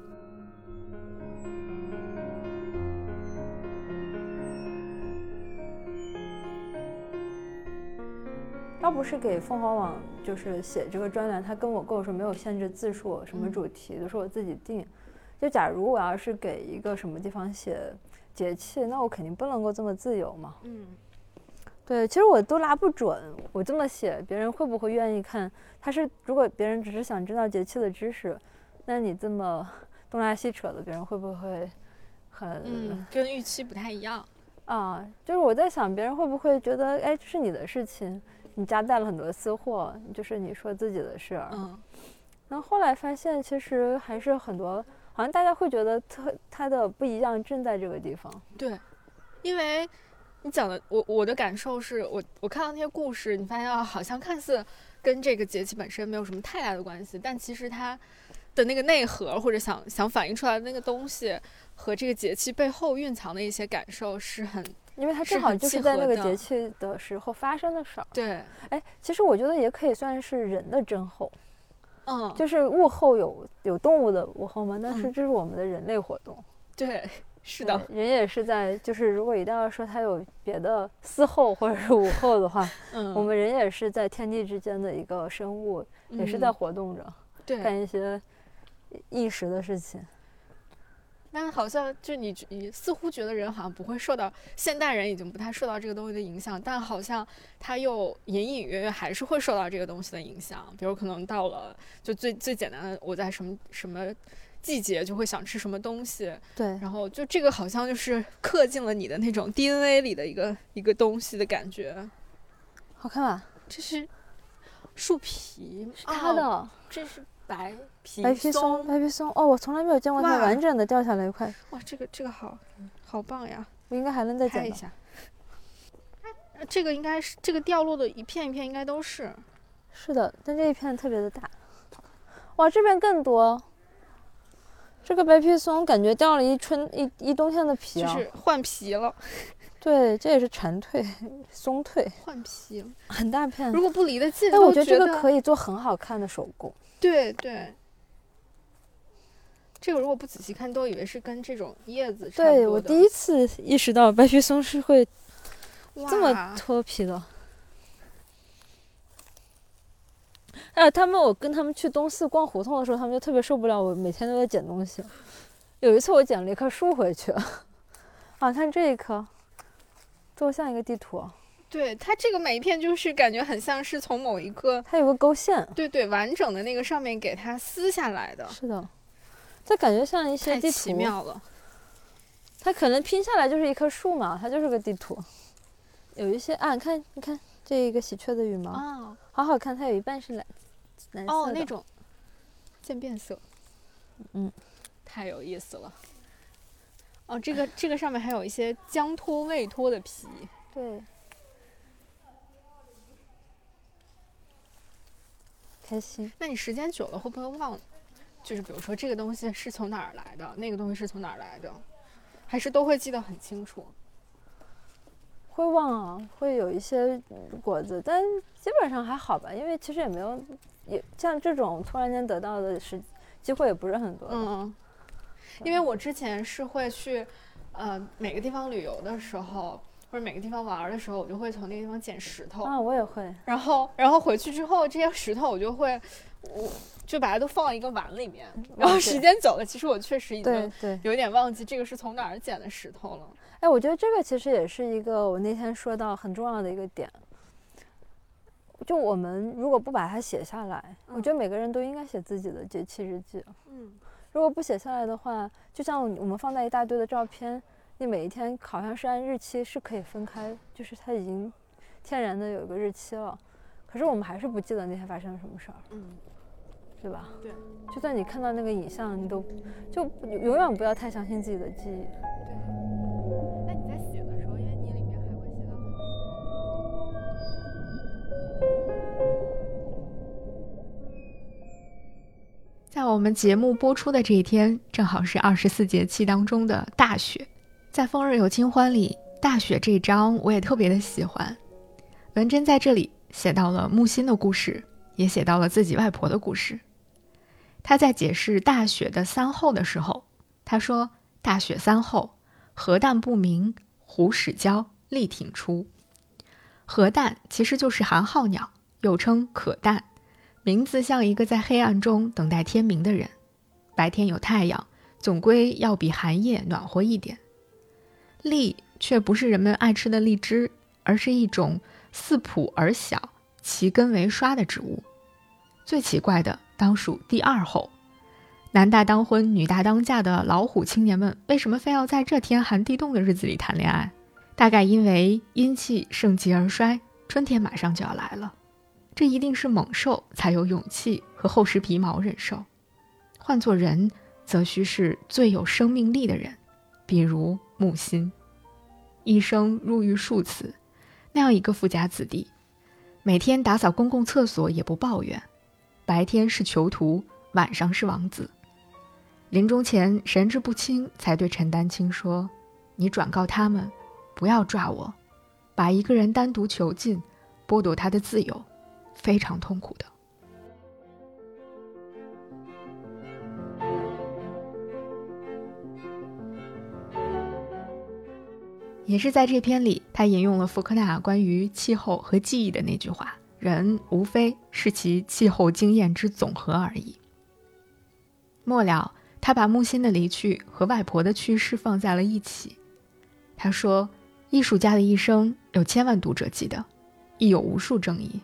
要不是给凤凰网就是写这个专栏，他跟我跟我说没有限制字数，什么主题都是我自己定。就假如我要是给一个什么地方写节气，那我肯定不能够这么自由嘛。嗯，对，其实我都拉不准，我这么写，别人会不会愿意看？他是如果别人只是想知道节气的知识，那你这么 东拉西扯的，别人会不会很？嗯，跟预期不太一样。啊，就是我在想，别人会不会觉得，哎，这是你的事情，你夹带了很多私货，就是你说自己的事儿。嗯，然后后来发现，其实还是很多，好像大家会觉得特它的不一样正在这个地方。对，因为你讲的，我我的感受是我我看到那些故事，你发现啊，好像看似跟这个节气本身没有什么太大的关系，但其实它的那个内核或者想想反映出来的那个东西。和这个节气背后蕴藏的一些感受是很，因为它正好就是在那个节气的时候发生的事儿。对，哎，其实我觉得也可以算是人的真候，嗯，就是物候有有动物的物候嘛，但是这是我们的人类活动。对，是的，人也是在，就是如果一定要说他有别的私后或者是午后的话，嗯，我们人也是在天地之间的一个生物，也是在活动着，对，干一些一时的事情。但好像就你你似乎觉得人好像不会受到现代人已经不太受到这个东西的影响，但好像他又隐隐约约还是会受到这个东西的影响。比如可能到了就最最简单的，我在什么什么季节就会想吃什么东西，对，然后就这个好像就是刻进了你的那种 DNA 里的一个一个东西的感觉。好看吧？这是树皮，是它的，这是。白皮白皮松，白皮松哦，我从来没有见过它完整的掉下来一块。哇，这个这个好，好棒呀！我应该还能再捡一下。这个应该是这个掉落的一片一片，应该都是。是的，但这一片特别的大。哇，这边更多。这个白皮松感觉掉了一春一一冬天的皮啊，就是换皮了。对，这也是蝉蜕、松蜕。换皮了，很大片。如果不离得近，哎，我觉得这个可以做很好看的手工。对对，这个如果不仔细看，都以为是跟这种叶子差不多对我第一次意识到白皮松是会这么脱皮的。哎，他们我跟他们去东四逛胡同的时候，他们就特别受不了我每天都在捡东西。有一次我捡了一棵树回去，啊，看这一棵，多像一个地图。对它这个每一片就是感觉很像是从某一个，它有个勾线，对对，完整的那个上面给它撕下来的。是的，它感觉像一些地图。奇妙了，它可能拼下来就是一棵树嘛，它就是个地图。有一些啊，看你看这一个喜鹊的羽毛，哦，好好看，它有一半是蓝蓝色哦，那种渐变色，嗯，太有意思了。哦，这个 这个上面还有一些将脱未脱的皮，对。开心。那你时间久了会不会忘？就是比如说这个东西是从哪儿来的，那个东西是从哪儿来的，还是都会记得很清楚？会忘啊，会有一些果子，但基本上还好吧，因为其实也没有，也像这种突然间得到的时机会也不是很多。嗯，因为我之前是会去，呃，每个地方旅游的时候。或者每个地方玩的时候，我就会从那个地方捡石头啊，我也会。然后，然后回去之后，这些石头我就会，我就把它都放一个碗里面。然后时间久了，其实我确实已经有点忘记这个是从哪儿捡的石头了。哎，我觉得这个其实也是一个我那天说到很重要的一个点。就我们如果不把它写下来，我觉得每个人都应该写自己的节气日记。嗯，如果不写下来的话，就像我们放在一大堆的照片。你每一天好像是按日期是可以分开，就是它已经天然的有一个日期了，可是我们还是不记得那天发生了什么事儿，嗯，对吧？对，就算你看到那个影像，你都就永远不要太相信自己的记忆。对，在我们节目播出的这一天，正好是二十四节气当中的大雪。在《风日有清欢》里，大雪这一章我也特别的喜欢。文珍在这里写到了木心的故事，也写到了自己外婆的故事。他在解释大雪的三候的时候，他说：“大雪三候，核旦不明，虎始交，力挺出。核旦其实就是寒号鸟，又称可旦，名字像一个在黑暗中等待天明的人。白天有太阳。”总归要比寒夜暖和一点。荔却不是人们爱吃的荔枝，而是一种似朴而小、其根为刷的植物。最奇怪的当属第二候。男大当婚，女大当嫁的老虎青年们，为什么非要在这天寒地冻的日子里谈恋爱？大概因为阴气盛极而衰，春天马上就要来了。这一定是猛兽才有勇气和厚实皮毛忍受，换做人，则需是最有生命力的人，比如木心，一生入狱数次，那样一个富家子弟，每天打扫公共厕所也不抱怨，白天是囚徒，晚上是王子。临终前神志不清，才对陈丹青说：“你转告他们，不要抓我，把一个人单独囚禁，剥夺他的自由，非常痛苦的。”也是在这篇里，他引用了福克纳关于气候和记忆的那句话：“人无非是其气候经验之总和而已。”末了。他把木心的离去和外婆的去世放在了一起。他说：“艺术家的一生有千万读者记得，亦有无数争议。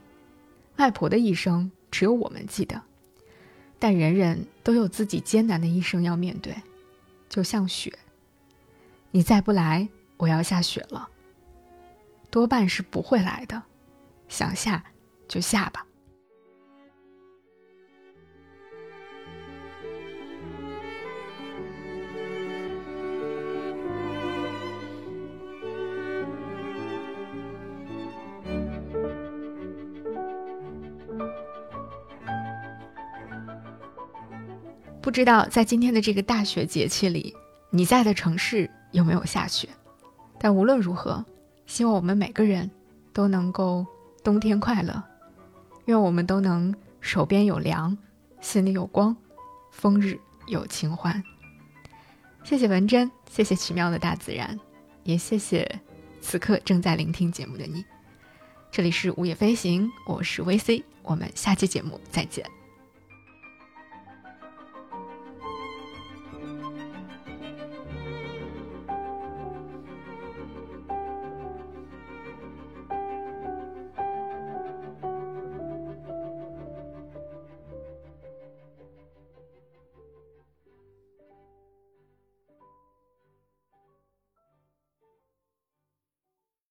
外婆的一生只有我们记得，但人人都有自己艰难的一生要面对。就像雪，你再不来，我要下雪了。多半是不会来的，想下就下吧。”不知道在今天的这个大雪节气里，你在的城市有没有下雪？但无论如何，希望我们每个人都能够冬天快乐，愿我们都能手边有凉，心里有光，风日有清欢。谢谢文珍，谢谢奇妙的大自然，也谢谢此刻正在聆听节目的你。这里是午夜飞行，我是 VC，我们下期节目再见。